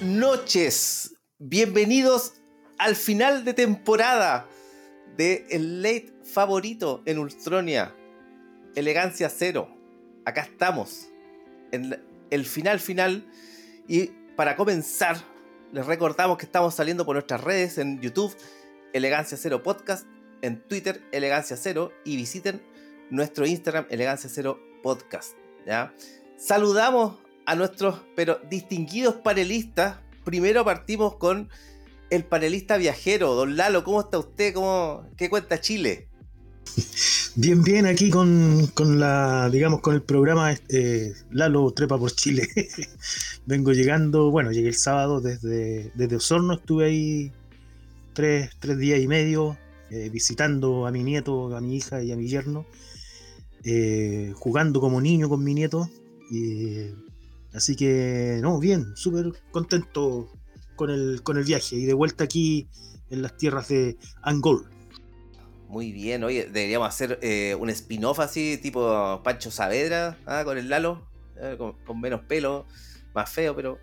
noches. Bienvenidos al final de temporada de el late favorito en Ultronia. Elegancia cero. Acá estamos. En el final final. Y para comenzar, les recordamos que estamos saliendo por nuestras redes en YouTube, Elegancia Cero Podcast, en Twitter, Elegancia Cero, y visiten nuestro Instagram, Elegancia Cero Podcast. ¿ya? Saludamos a nuestros pero distinguidos panelistas. Primero partimos con el panelista viajero, don Lalo. ¿Cómo está usted? ¿Cómo, ¿Qué cuenta Chile? Bien, bien, aquí con, con la, digamos, con el programa eh, Lalo Trepa por Chile. Vengo llegando, bueno, llegué el sábado desde, desde Osorno, estuve ahí tres, tres días y medio eh, visitando a mi nieto, a mi hija y a mi yerno, eh, jugando como niño con mi nieto. Así que, no, bien, súper contento con el, con el viaje y de vuelta aquí en las tierras de Angol. Muy bien, oye, deberíamos hacer eh, un spin-off así, tipo Pancho Saavedra, ¿ah? con el Lalo, ¿eh? con, menos pelo, más feo, pero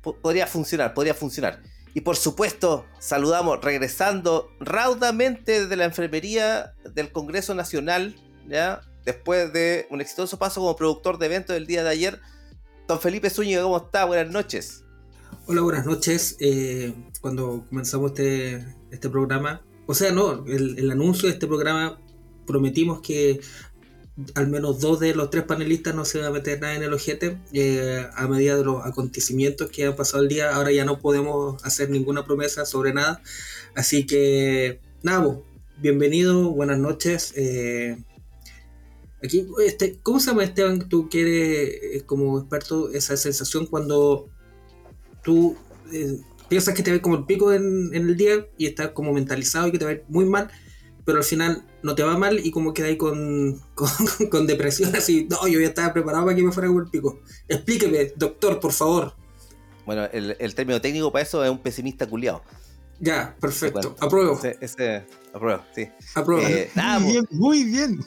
podría funcionar, podría funcionar. Y por supuesto, saludamos regresando raudamente de la enfermería del Congreso Nacional, ¿ya? Después de un exitoso paso como productor de eventos del día de ayer, Don Felipe Zúñiga, ¿cómo está? Buenas noches. Hola, buenas noches. Eh, cuando comenzamos este, este programa, o sea, no, el, anuncio de este programa prometimos que al menos dos de los tres panelistas no se iban a meter nada en el ojete eh, a medida de los acontecimientos que han pasado el día. Ahora ya no podemos hacer ninguna promesa sobre nada. Así que, nada, bienvenido, buenas noches. Eh, Aquí, este, ¿cómo se llama Esteban? Tú que eres eh, como experto esa sensación cuando tú eh, piensas que te ves como el pico en, el día y estás como mentalizado y que te va muy mal, pero al final no te va mal y como quedas ahí con, con, depresión, así, no, yo ya estaba preparado para que me fuera como el pico. Explíqueme, doctor, por favor. Bueno, el, término técnico para eso es un pesimista culiado. Ya, perfecto. Apruebo. Ese, apruebo, sí. Apruebo. Eh, muy bien, muy bien.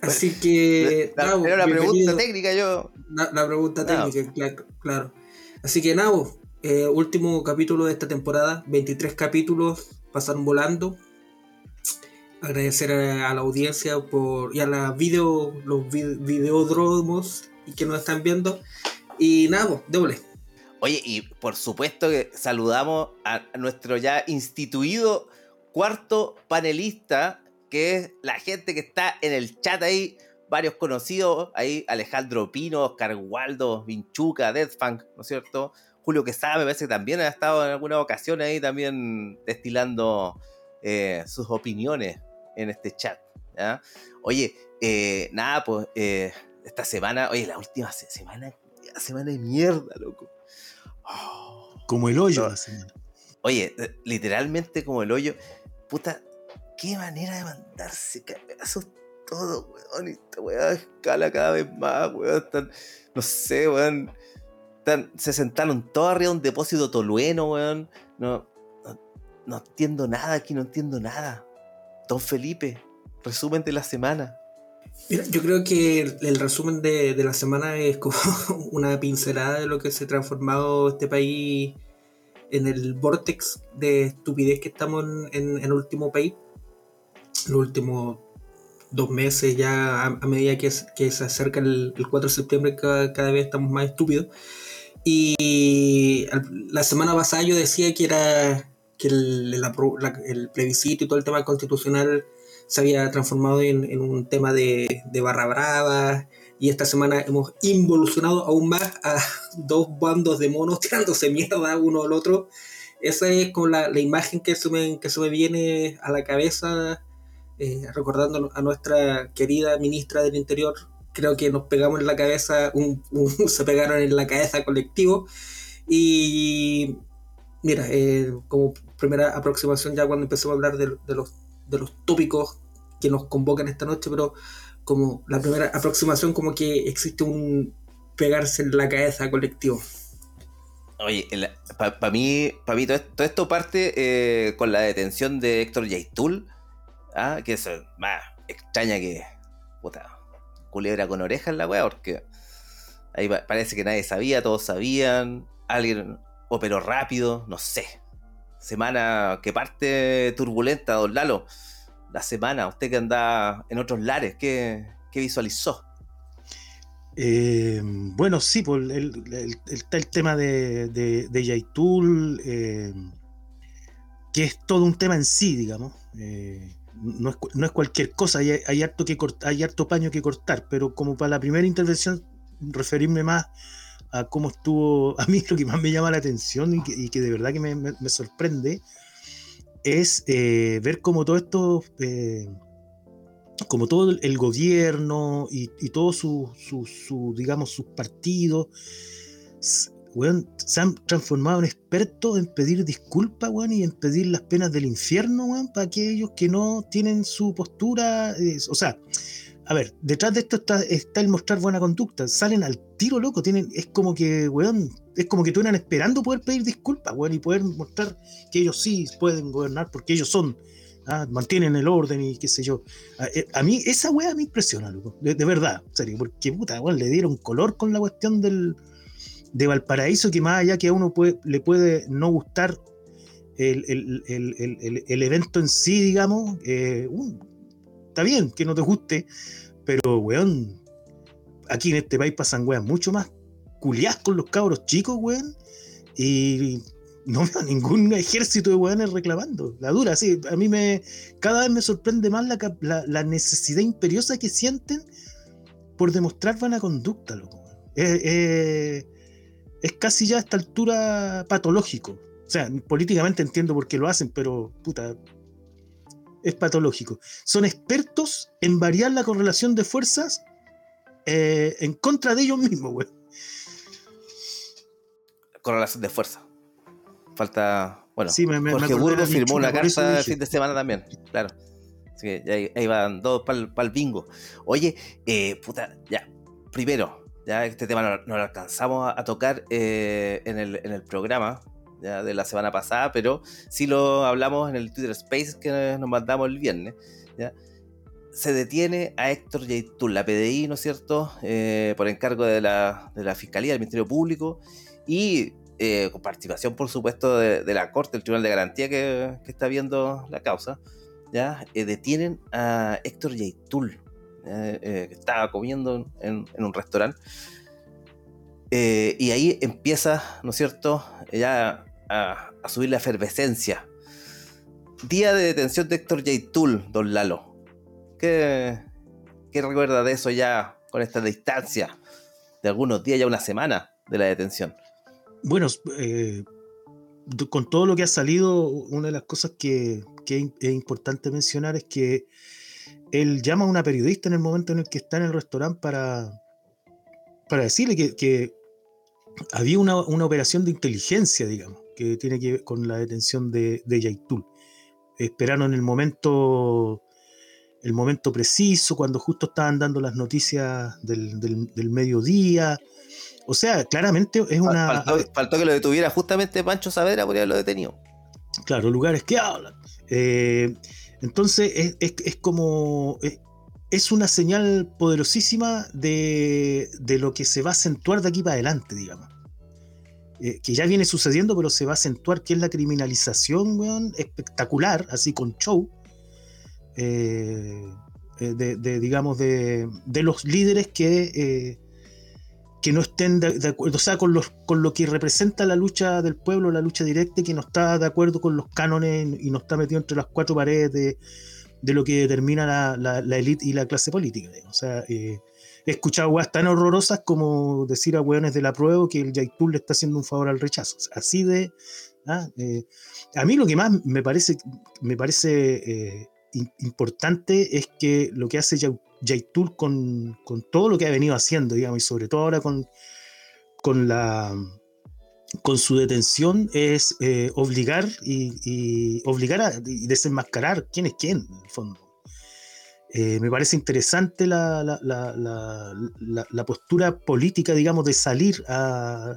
Así que. La, la pregunta técnica, yo. La, pregunta técnica, claro, Así que, Nabo, eh, último capítulo de esta temporada. 23 capítulos pasaron volando. Agradecer a, la audiencia por, y a la video, los videodromos y que nos están viendo. Y nada, doble. Oye, y por supuesto que saludamos a nuestro ya instituido cuarto panelista, que es la gente que está en el chat ahí, varios conocidos, ahí Alejandro Pino, Oscar Waldo, Vinchuca, Deathfunk, ¿no es cierto? Julio Quesada me parece que también ha estado en alguna ocasión ahí también destilando eh, sus opiniones en este chat. Oye, eh, nada, pues eh, esta semana, oye, la última semana, semana de mierda, loco. Como el hoyo Oye, eh, literalmente como el hoyo. Puta, qué manera de mandarse pedazos todo, weón. Y esta weá escala cada vez más, weón. no sé, weón. se sentaron todos arriba de un depósito tolueno, weón. No, no, entiendo nada aquí, no entiendo nada. Don Felipe, resumen de la semana. Mira, yo creo que el, resumen de, la semana es como una pincelada de lo que se ha transformado este país en el vortex de estupidez que estamos en, el último país. Los últimos dos meses ya a, medida que, se acerca el, 4 de septiembre cada, vez estamos más estúpidos. Y la semana pasada yo decía que era que el, el plebiscito y todo el tema constitucional se había transformado en, un tema de, barra brava. Y esta semana hemos involucionado aún más a dos bandos de monos tirándose mierda uno al otro. Esa es como la, imagen que se, me, que se me viene a la cabeza, eh, recordando a nuestra querida ministra del Interior, creo que nos pegamos en la cabeza, se pegaron en la cabeza colectivo. Y mira, eh, como primera aproximación ya cuando empezamos a hablar de, los, de los tópicos que nos convocan esta noche, pero como la primera aproximación como que existe un pegarse en la cabeza colectivo. Oye, para mí, para mí todo, esto parte eh, con la detención de Héctor Yaitul, ¿ah? que es más extraña que puta, culebra con orejas la weá, porque ahí parece que nadie sabía, todos sabían, alguien operó rápido, no sé. Semana que parte turbulenta, don Lalo. La semana, usted que anda en otros lares, ¿qué, visualizó? Eh, bueno, sí, pues, está el, tema de, de, Yaitul, eh, que es todo un tema en sí, digamos. Eh, no, es, cualquier cosa, hay, hay, harto que hay harto paño que cortar, pero como para la primera intervención, referirme más a cómo estuvo, a mí lo que más me llama la atención y que, de verdad que me, sorprende, es ver cómo todo esto como todo el gobierno y, todo su, su, digamos, sus partidos, se han transformado en expertos en pedir disculpas, y en pedir las penas del infierno, para aquellos que no tienen su postura, o sea, a ver, detrás de esto está, el mostrar buena conducta, salen al tiro loco, tienen, es como que, weón, es como que estuvieran esperando poder pedir disculpas, weón, y poder mostrar que ellos sí pueden gobernar porque ellos son ¿ah? mantienen el orden y qué sé yo. A, eh, mí esa weá me impresiona, loco, de, verdad, serio, porque puta, le dieron color con la cuestión del, de Valparaíso, que más allá que a uno puede, le puede no gustar el, evento en sí, digamos, eh, está bien que no te guste, pero weón, aquí en este país pasan weas mucho más culiás con los cabros chicos, weón, y no veo ningún ejército de weones reclamando. La dura, sí. A mí me. Cada vez me sorprende más la, necesidad imperiosa que sienten por demostrar buena conducta, loco. es casi ya a esta altura patológico. O sea, políticamente entiendo por qué lo hacen, pero puta. Es patológico. Son expertos en variar la correlación de fuerzas eh, en contra de ellos mismos, weón. Correlación de fuerza. Falta. Bueno, Jorge Burgos firmó una carta el fin de semana también, claro. Así que ahí, van dos para el bingo. Oye, eh, puta, ya. Primero, ya este tema no, lo alcanzamos a, tocar eh, en, el, en, el, programa de la semana pasada, pero sí lo hablamos en el Twitter Space que nos mandamos el viernes. ¿ya? Se detiene a Héctor Yaitul, la PDI, ¿no es cierto?, eh, por encargo de la, de la Fiscalía, del Ministerio Público, y eh, con participación, por supuesto, de, la Corte, el Tribunal de Garantía que, está viendo la causa, ya eh, detienen a Héctor Yaitul, eh, que estaba comiendo en, un restaurante. y ahí empieza, ¿no es cierto?, ya a, subir la efervescencia. Día de detención de Héctor Yaitul, don Lalo. ¿Qué, ¿Qué recuerda de eso ya con esta distancia de algunos días, ya una semana de la detención? Bueno, eh, con todo lo que ha salido, una de las cosas que, es importante mencionar es que él llama a una periodista en el momento en el que está en el restaurante para, para decirle que, había una, operación de inteligencia, digamos, que tiene que ver con la detención de, de Yaitul. Esperaron el momento, el momento preciso, cuando justo estaban dando las noticias del, del mediodía o sea, claramente es una. Faltó, que lo detuviera justamente Pancho Saavedra por haberlo detenido. Claro, lugares que hablan. Eh, entonces es, como. Es, una señal poderosísima de, lo que se va a acentuar de aquí para adelante, digamos. Eh, que ya viene sucediendo, pero se va a acentuar, que es la criminalización, weón, espectacular, así con show. Eh, de, digamos, de, de, los líderes que que no estén de, acuerdo, o sea, con, los, con lo que representa la lucha del pueblo, la lucha directa, que no está de acuerdo con los cánones y no está metido entre las cuatro paredes de, lo que determina la, la, élite y la clase política. O sea, eh, he escuchado weas tan horrorosas como decir a weones de la prueba que el Yaitul le está haciendo un favor al rechazo. así de. ¿ah? Eh, a mí lo que más me parece, me parece eh, importante es que lo que hace Yaitul con, con todo lo que ha venido haciendo, digamos, y sobre todo ahora con, con la con su detención es eh, obligar y, obligar a desenmascarar quién es quién, en el fondo. Eh, me parece interesante la, la, postura política, digamos, de salir a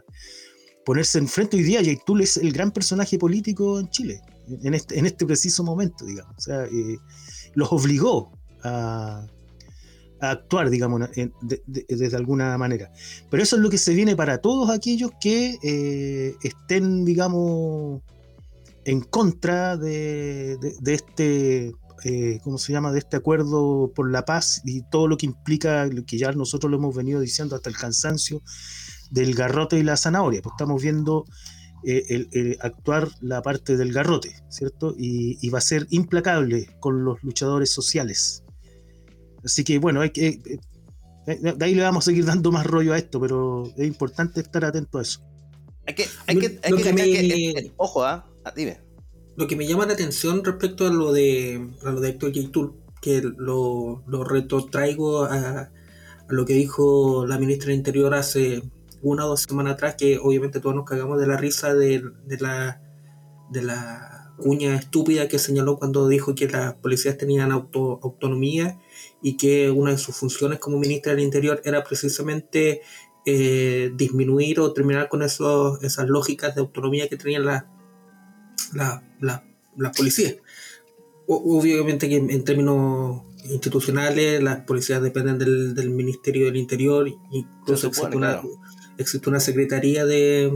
ponerse enfrente. Hoy día Yaitul es el gran personaje político en Chile, en este, en este preciso momento, digamos. O sea, eh, los obligó a, actuar, digamos, desde alguna manera. Pero eso es lo que se viene para todos aquellos que eh, estén, digamos, en contra de, este, eh, ¿cómo se llama?, de este acuerdo por la paz y todo lo que implica, que ya nosotros lo hemos venido diciendo hasta el cansancio, del garrote y la zanahoria. Pues estamos viendo eh, el, actuar la parte del garrote, ¿cierto? y va a ser implacable con los luchadores sociales. Así que bueno, hay que, eh, eh, de ahí le vamos a seguir dando más rollo a esto, pero es importante estar atento a eso. Hay que, hay que, hay que, ojo, ¿ah? ¿ah? dime. Lo que me llama la atención respecto a lo de, a lo de Héctor J. que lo, lo retrotraigo a, lo que dijo la ministra del Interior hace una o dos semanas atrás, que obviamente todos nos cagamos de la risa de, de la de la cuña estúpida que señaló cuando dijo que las policías tenían auto, autonomía y que una de sus funciones como ministra del Interior era precisamente eh, disminuir o terminar con esos, esas lógicas de autonomía que tenían las la, la, policías. obviamente que en términos institucionales las policías dependen del, del Ministerio del Interior, incluso existe una secretaría de,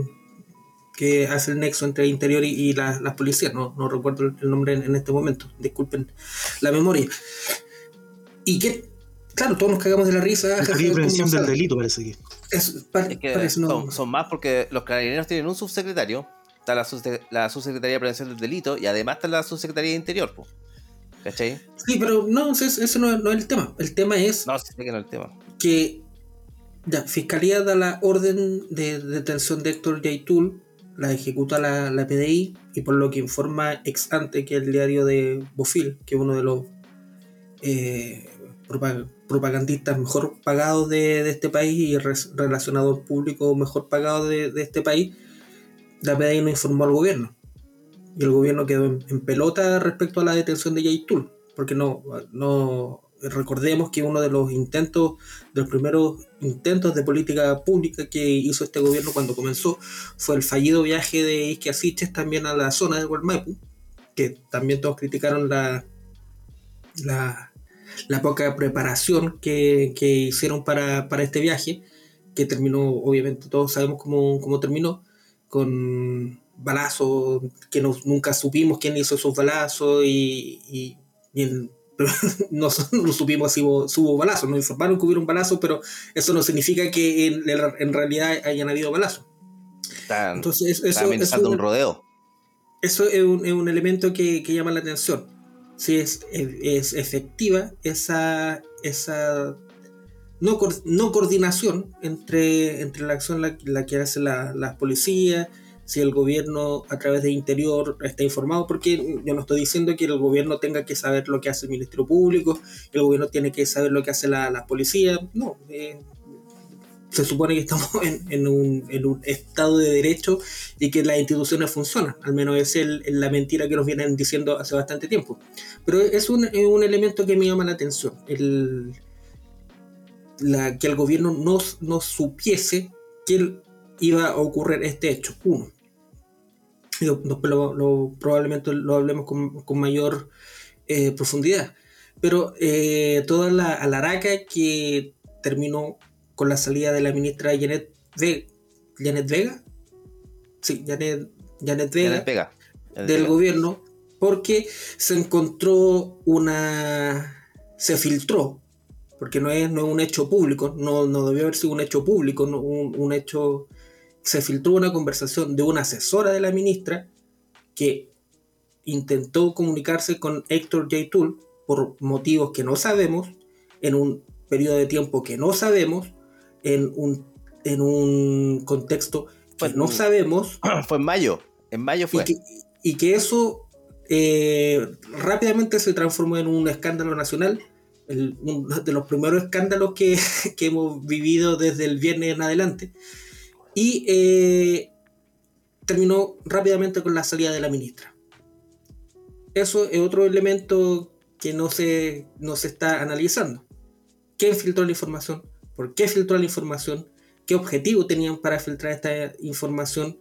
que hace el nexo entre interior y, la, las policías. No, no recuerdo el nombre en, este momento, disculpen la memoria. Y que, claro, todos nos cagamos de la risa. La prevención del delito parece que. Es, que son, más porque los carabineros tienen un subsecretario, está la, la, subsecretaría de prevención del delito y además está la subsecretaría de interior. ¿Cachai? Sí, pero no, eso, no, no, es el tema. El tema es. No, que no es el tema. Que. Ya, Fiscalía da la orden de detención de Héctor Yaitul la ejecuta la, la, PDI y por lo que informa ex ante que el diario de Bofil, que es uno de los eh, propagandistas mejor pagados de, este país y relacionador público mejor pagado de, este país, la PDI no informó al gobierno. Y el gobierno quedó en, pelota respecto a la detención de Yaitul, porque no, no recordemos que uno de los intentos, de los primeros intentos de política pública que hizo este gobierno cuando comenzó fue el fallido viaje de Isque también a la zona de Gualmaipu, que también todos criticaron la, la, poca preparación que, hicieron para, este viaje, que terminó, obviamente todos sabemos cómo, terminó, con balazos, que nunca supimos quién hizo esos balazos y, y, y no, supimos si hubo, si balazo. Nos informaron que hubo un balazo, pero eso no significa que en, realidad hayan habido balazos. Entonces, eso, es un rodeo. Eso es un, elemento que, llama la atención. Si es, es efectiva esa, esa no, no coordinación entre, entre la acción la, la que hace la, la policía, si el gobierno a través de Interior está informado, porque yo no estoy diciendo que el gobierno tenga que saber lo que hace el Ministerio Público, el gobierno tiene que saber lo que hace la, policía, no. Eh, se supone que estamos en, un, en, un, estado de derecho y que las instituciones funcionan, al menos es el, la mentira que nos vienen diciendo hace bastante tiempo. Pero es un, un elemento que me llama la atención, el, la, que el gobierno no, no supiese que iba a ocurrir este hecho. Uno. Y después lo, probablemente lo hablemos con, mayor eh, profundidad. Pero eh, toda la alaraca que terminó con la salida de la ministra Janet, Janet Vega. Sí, Janet, Janet Vega. del gobierno. Porque se encontró una. Se filtró porque no es, no es un hecho público, no, no debió haber sido un hecho público, un, un, hecho se filtró una conversación de una asesora de la ministra que intentó comunicarse con Héctor J. Tool por motivos que no sabemos, en un periodo de tiempo que no sabemos, en un, en un contexto que no sabemos. Fue en mayo, en mayo fue. Y que, eso eh, rápidamente se transformó en un escándalo nacional uno de los primeros escándalos que, hemos vivido desde el viernes en adelante. Y eh, terminó rápidamente con la salida de la ministra. Eso es otro elemento que no se, no se está analizando. ¿Quién filtró la información? ¿Por qué filtró la información? ¿Qué objetivo tenían para filtrar esta información?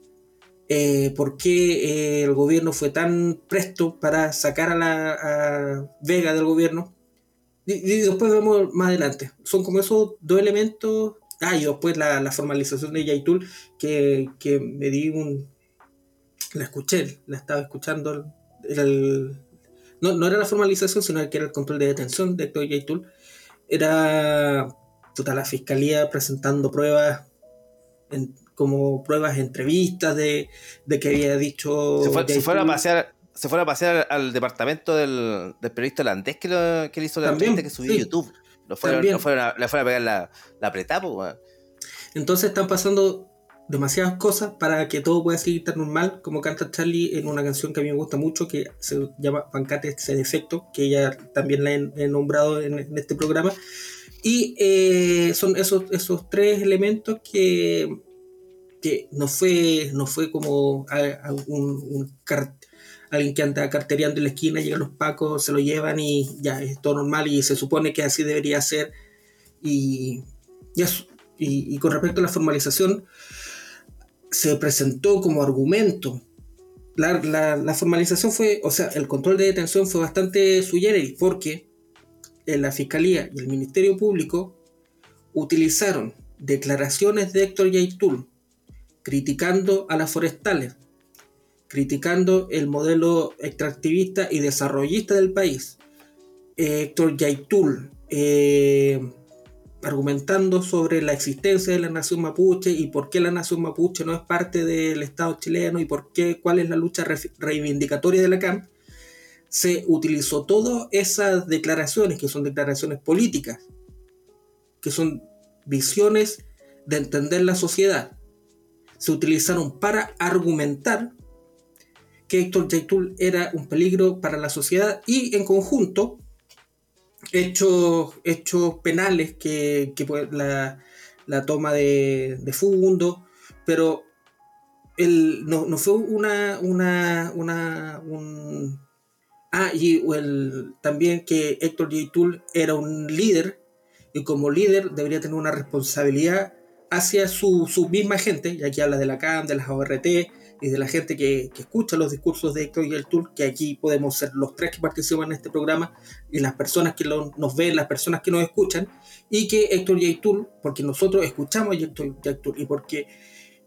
Eh, ¿Por qué eh, el gobierno fue tan presto para sacar a la Vega del gobierno? Y, después vemos más adelante. Son como esos dos elementos. Ah, y después la, formalización de Yaitul, que, que me di un, la escuché, la estaba escuchando. Era no, no, era la formalización, sino que era el control de detención de Héctor Yaitul. Era toda la fiscalía presentando pruebas, como pruebas, entrevistas de, de que había dicho. Se, fue, a pasear. Se fueron a pasear al departamento del, del periodista holandés que, lo, que le hizo la entrevista que subió a YouTube. Lo fueron, lo fueron a, le fueron a pegar la, la pues, Entonces están pasando demasiadas cosas para que todo pueda seguir tan normal, como canta Charlie en una canción que a mí me gusta mucho, que se llama Pancate ese defecto, que ella también la he, nombrado en, este programa. Y eh, son esos, esos tres elementos que, que no, fue, no fue como un, alguien que anda cartereando en la esquina, llegan los pacos, se lo llevan y ya es todo normal y se supone que así debería ser. Y, y, y con respecto a la formalización, se presentó como argumento. La, formalización fue, o sea, el control de detención fue bastante suyere porque la Fiscalía y el Ministerio Público utilizaron declaraciones de Héctor Yaitul criticando a las forestales, criticando el modelo extractivista y desarrollista del país. Héctor Yaitul eh, argumentando sobre la existencia de la nación mapuche y por qué la nación mapuche no es parte del Estado chileno y por qué, cuál es la lucha reivindicatoria de la CAM, se utilizó todas esas declaraciones, que son declaraciones políticas, que son visiones de entender la sociedad, se utilizaron para argumentar que Héctor Yaitul era un peligro para la sociedad y en conjunto hechos, hechos penales que, que la, la, toma de, de fondo, pero el, no, no, fue una, una, una un, ah, y el, también que Héctor J. era un líder y como líder debería tener una responsabilidad hacia su, su misma gente, y aquí habla de la CAM, de las ORT, y de la gente que, escucha los discursos de Héctor y el que aquí podemos ser los tres que participan en este programa, y las personas que nos ven, las personas que nos escuchan, y que Héctor y porque nosotros escuchamos a Héctor y y porque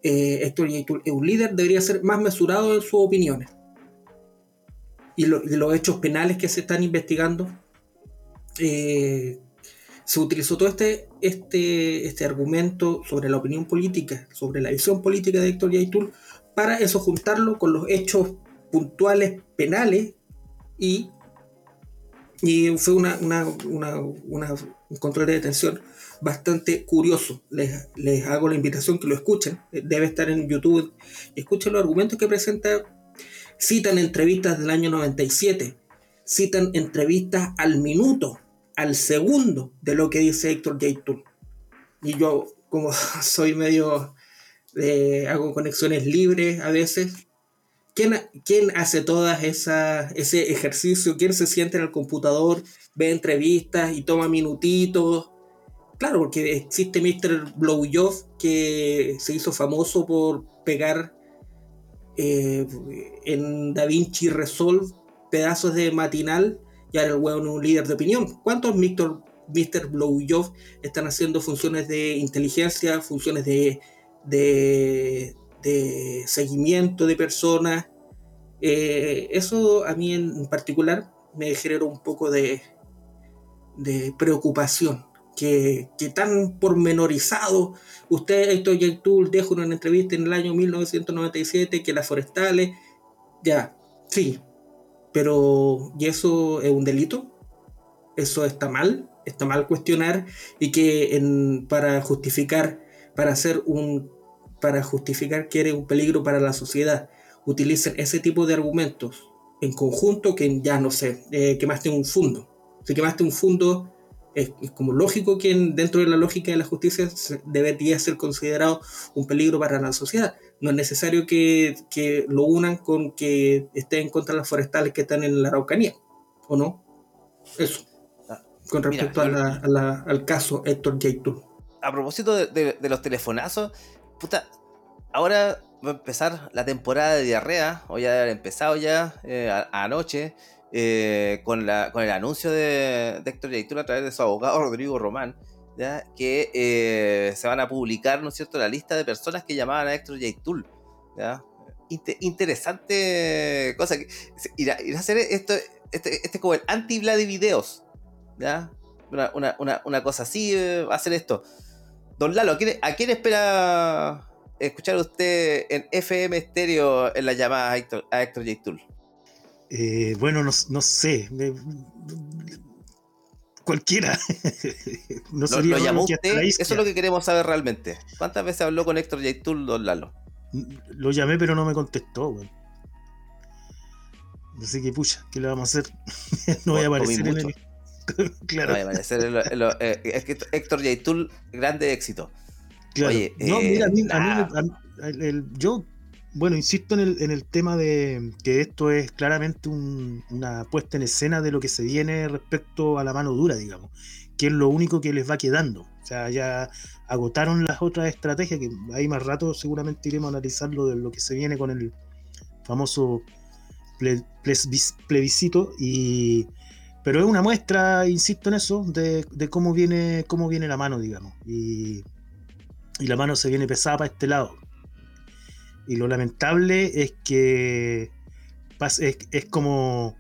eh, Héctor y es un líder, debería ser más mesurado en sus opiniones. Y, los hechos penales que se están investigando, eh, se utilizó todo este, este, este argumento sobre la opinión política, sobre la visión política de Héctor Yaitul, para eso juntarlo con los hechos puntuales penales y, fue una, un control de detención bastante curioso. Les, les, hago la invitación que lo escuchen. Debe estar en YouTube. Escuchen los argumentos que presenta. Citan entrevistas del año 97. Citan entrevistas al minuto, al segundo de lo que dice Héctor J. Y yo, como soy medio hago conexiones libres a veces. ¿Quién, quién hace todas esa, ese ejercicio? ¿Quién se siente en el computador, ve entrevistas y toma minutitos? Claro, porque existe Mr. Blowjob que se hizo famoso por pegar eh, en DaVinci Resolve pedazos de matinal y ahora el hueón es un líder de opinión. ¿Cuántos Mr. Mr. Blowjob están haciendo funciones de inteligencia, funciones de de, seguimiento de personas. Eh, eso a mí en particular me generó un poco de, preocupación. Que, que, tan pormenorizado, usted, Héctor Yaitul, dejó una entrevista en el año 1997 que las forestales, ya, sí, pero ¿y eso es un delito? ¿Eso está mal? ¿Está mal cuestionar? Y que en, para justificar, para hacer un para justificar que eres un peligro para la sociedad. Utilicen ese tipo de argumentos en conjunto que ya no sé, eh, quemaste un fondo. Si quemaste un fondo, es, como lógico que dentro de la lógica de la justicia debería ser considerado un peligro para la sociedad. No es necesario que, lo unan con que esté en contra de las forestales que están en la Araucanía, ¿o no? Eso. Ah, con respecto al caso Héctor J. A propósito de, los telefonazos, puta, ahora va a empezar la temporada de diarrea, o ya ha empezado ya eh, anoche. Eh, con, la, con el anuncio de, Héctor Yaitul a través de su abogado Rodrigo Román, que eh, se van a publicar, ¿no es cierto?, la lista de personas que llamaban a Héctor Yaitul. interesante cosa. Que, ir, a, hacer esto, este, este, es como el anti de videos. ¿ya? Una, cosa así eh, va a ser esto. Don Lalo, ¿a quién, espera escuchar usted en FM estéreo en la llamada a Héctor, a Héctor eh, bueno, no, sé. cualquiera. no ¿Lo, ¿Lo, llamó usted? Eso es lo que queremos saber realmente. ¿Cuántas veces habló con Héctor Yaitul, don Lalo? Lo llamé, pero no me contestó, güey. Así que, pucha, ¿qué le vamos a hacer? no voy a aparecer en el. claro. A eh, es que Héctor Yaitul, grande éxito. Claro. Oye, no, mira, a mí, a mí yo bueno, insisto en el, en el, tema de que esto es claramente una puesta en escena de lo que se viene respecto a la mano dura, digamos, que es lo único que les va quedando. O sea, ya agotaron las otras estrategias, que ahí más rato seguramente iremos a analizar lo de lo que se viene con el famoso plebiscito, y, pero es una muestra, insisto en eso, de, cómo, viene, cómo viene la mano, digamos. Y, y la mano se viene pesada para este lado y lo lamentable es que es, como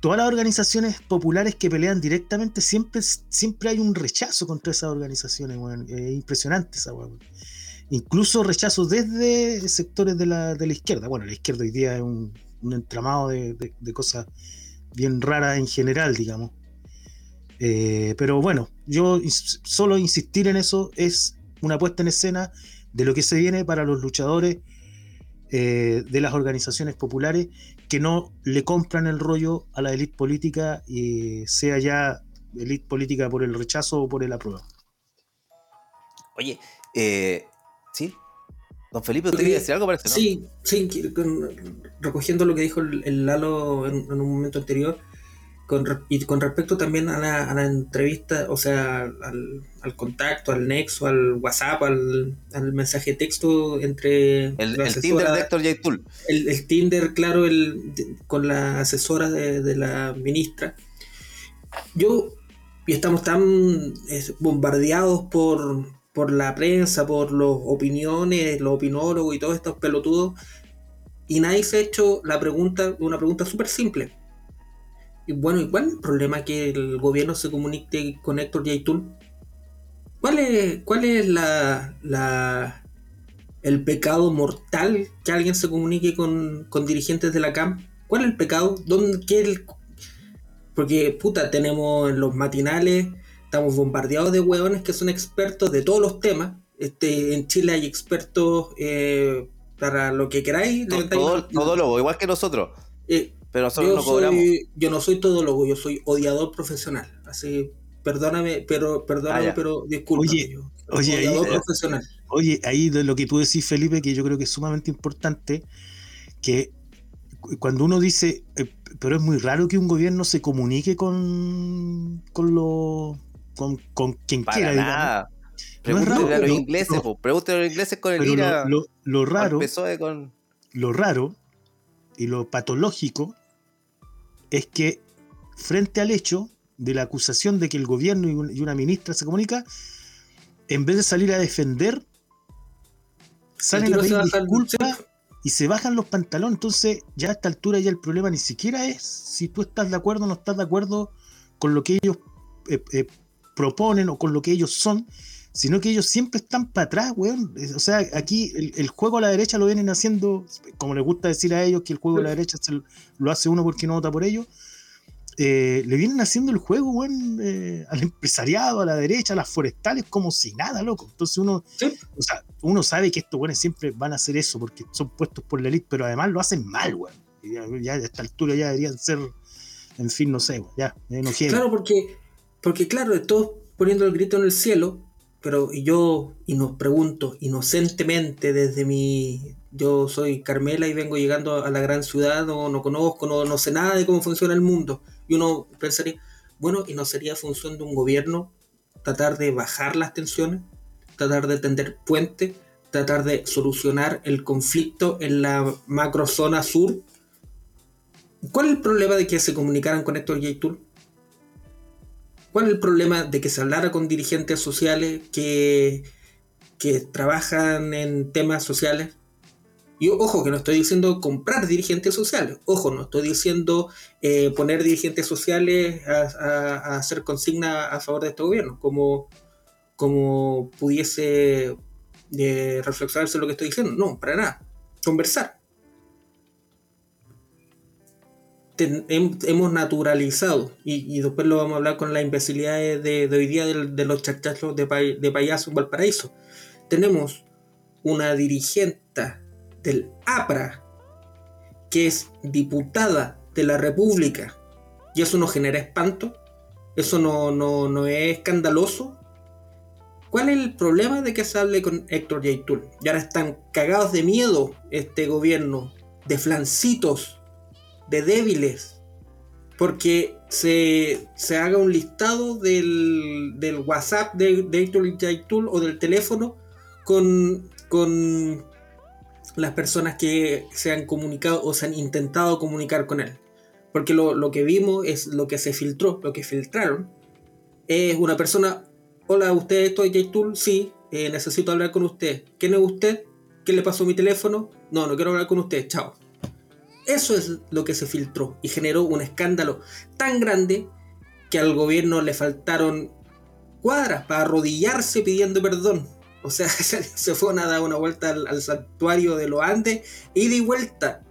todas las organizaciones populares que pelean directamente siempre, siempre hay un rechazo contra esas organizaciones, es impresionante esa Incluso rechazo desde sectores de la, de la, izquierda. Bueno, la izquierda hoy día es un, entramado de, cosas bien raras en general, digamos. Eh, pero bueno, yo solo insistir en eso es una puesta en escena de lo que se viene para los luchadores eh, de las organizaciones populares que no le compran el rollo a la élite política, y sea ya élite política por el rechazo o por el apruebo. Oye, eh, ¿sí? Don Felipe, ¿usted quería decir algo para Sí, sí, recogiendo lo que dijo el, Lalo en, un momento anterior, y con respecto también a la, entrevista, o sea, al, contacto, al nexo, al WhatsApp, al, mensaje de texto entre... El, Tinder de Héctor J. El, Tinder, claro, el, con la asesora de, la ministra. Yo, y estamos tan bombardeados por, por la prensa, por las opiniones, los opinólogos y todos estos pelotudos, y nadie se ha hecho la pregunta, una pregunta súper simple y bueno, ¿y cuál es el problema que el gobierno se comunique con Héctor Yaitul? ¿Cuál es, cuál es la, la, el pecado mortal que alguien se comunique con, dirigentes de la CAM? ¿Cuál es el pecado? ¿Dónde, qué Porque, puta, tenemos en los matinales, estamos bombardeados de hueones que son expertos de todos los temas. Este, en Chile hay expertos eh, para lo que queráis. Todo, todo, igual que nosotros. Eh, pero yo no soy, Yo no soy todólogo, yo soy odiador profesional. Así, perdóname, pero perdóname, ah, pero disculpe. Oye, oye, ahí, profesional. oye, ahí de lo que tú decís, Felipe, que yo creo que es sumamente importante, que cuando uno dice, eh, pero es muy raro que un gobierno se comunique con, con lo con, con quien quiera, nada. Pregúntale a los ingleses, pregúntale a los ingleses con el IRA. Lo, lo, raro, lo raro y lo patológico es que frente al hecho de la acusación de que el gobierno y una ministra se comunica, en vez de salir a defender, salen a pedir disculpas y se bajan los pantalones. Entonces, ya a esta altura ya el problema ni siquiera es si tú estás de acuerdo o no estás de acuerdo con lo que ellos eh, eh, proponen o con lo que ellos son, sino que ellos siempre están para atrás, weón. O sea, aquí el, juego a la derecha lo vienen haciendo, como les gusta decir a ellos que el juego a la derecha lo hace uno porque no vota por ellos. Eh, le vienen haciendo el juego, weón, eh, al empresariado, a la derecha, a las forestales, como si nada, loco. Entonces uno, o sea, uno sabe que estos weones siempre van a hacer eso porque son puestos por la élite, pero además lo hacen mal, weón. Ya, a esta altura ya deberían ser, en fin, no sé, weón, ya, Claro, porque Porque claro, todos poniendo el grito en el cielo, pero yo, y nos pregunto inocentemente desde mi... Yo soy Carmela y vengo llegando a la gran ciudad, no, no conozco, no, no sé nada de cómo funciona el mundo. Y uno pensaría, bueno, ¿y no sería función de un gobierno tratar de bajar las tensiones, tratar de tender puentes, tratar de solucionar el conflicto en la macrozona sur? ¿Cuál es el problema de que se comunicaran con Héctor Yaitul? ¿Cuál es el problema de que se hablara con dirigentes sociales que, que trabajan en temas sociales? Y ojo, que no estoy diciendo comprar dirigentes sociales. Ojo, no estoy diciendo eh, poner dirigentes sociales a, hacer consigna a favor de este gobierno, como, como pudiese eh, reflexionarse lo que estoy diciendo. No, para nada. Conversar. Hemos naturalizado, y, después lo vamos a hablar con las imbecilidades de, hoy día de, los chachachos de, de payaso en Valparaíso. Tenemos una dirigente del APRA, que es diputada de la República, y eso no genera espanto, eso no, no, no es escandaloso. ¿Cuál es el problema de que se hable con Héctor Yaitul? Y ahora están cagados de miedo este gobierno, de flancitos, de débiles, porque se, se haga un listado del, del WhatsApp de, de Yaitul o del teléfono con, con las personas que se han comunicado o se han intentado comunicar con él. Porque lo, que vimos es lo que se filtró, lo que filtraron. Es una persona, hola, ¿usted estoy J-Tool? Sí, eh, necesito hablar con usted. ¿Quién es usted? ¿Qué le pasó mi teléfono? No, no quiero hablar con usted, chao. Eso es lo que se filtró y generó un escándalo tan grande que al gobierno le faltaron cuadras para arrodillarse pidiendo perdón. O sea, se fue a dar una vuelta al, santuario de los Andes, y y vuelta,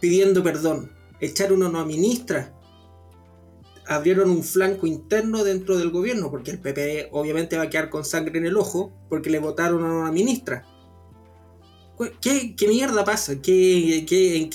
pidiendo perdón. Echaron una ministra. Abrieron un flanco interno dentro del gobierno, porque el PP obviamente va a quedar con sangre en el ojo, porque le votaron a una ministra. ¿Qué, mierda pasa? ¿Qué, en, qué, en,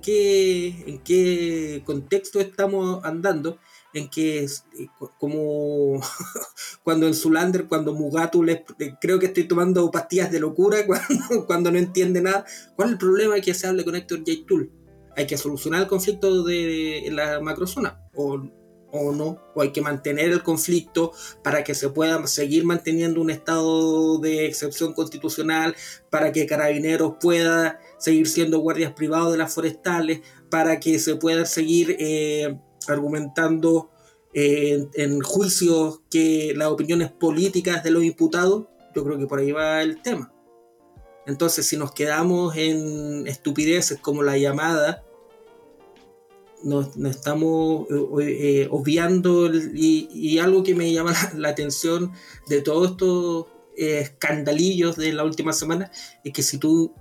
qué, ¿En qué contexto estamos andando? en que eh, como cuando en Zulander, cuando Mugatu le eh, creo que estoy tomando pastillas de locura cuando, cuando no entiende nada. ¿Cuál es el problema que se hable con Héctor J. Tool? ¿Hay que solucionar el conflicto de la macrozona? ¿O, ¿O no? ¿O hay que mantener el conflicto para que se pueda seguir manteniendo un estado de excepción constitucional, para que Carabineros pueda seguir siendo guardias privados de las forestales, para que se pueda seguir... Eh, argumentando eh, en juicios que las opiniones políticas de los imputados, yo creo que por ahí va el tema. Entonces, si nos quedamos en estupideces como la llamada, nos, estamos eh, eh, obviando y, algo que me llama la, atención de todos estos escandalillos de la última semana es que si tú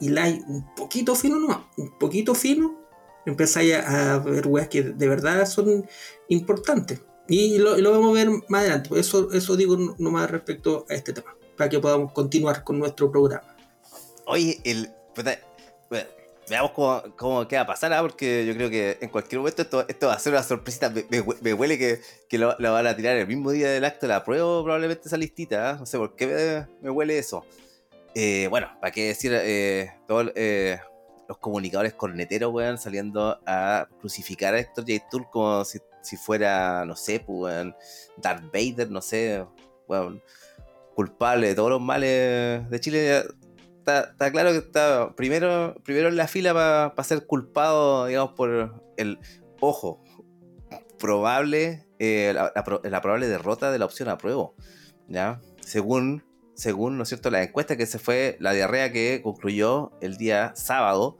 hiláis un poquito fino, no, un poquito fino, empezáis a, ver weas que de verdad son importantes. Y lo, vamos a ver más adelante. Eso, eso digo nomás respecto a este tema, para que podamos continuar con nuestro programa. Oye, el, veamos cómo, cómo qué va a pasar, ¿ah? porque yo creo que en cualquier momento esto, va a ser una sorpresita. Me, huele que, que lo, van a tirar el mismo día del acto de la prueba, probablemente esa listita. ¿ah? No sé por qué me, huele eso. Eh, bueno, para qué decir, eh, todo, eh, los comunicadores corneteros, weón, saliendo a crucificar a Héctor J. Tool como si, fuera, no sé, pues, weón, Darth Vader, no sé, weón, culpable de todos los males de Chile. Está, claro que está primero, primero en la fila para ser culpado, digamos, por el ojo probable, eh, la, probable derrota de la opción a prueba, ¿ya? Según según, ¿no es cierto?, la encuesta que se fue, la diarrea que concluyó el día sábado,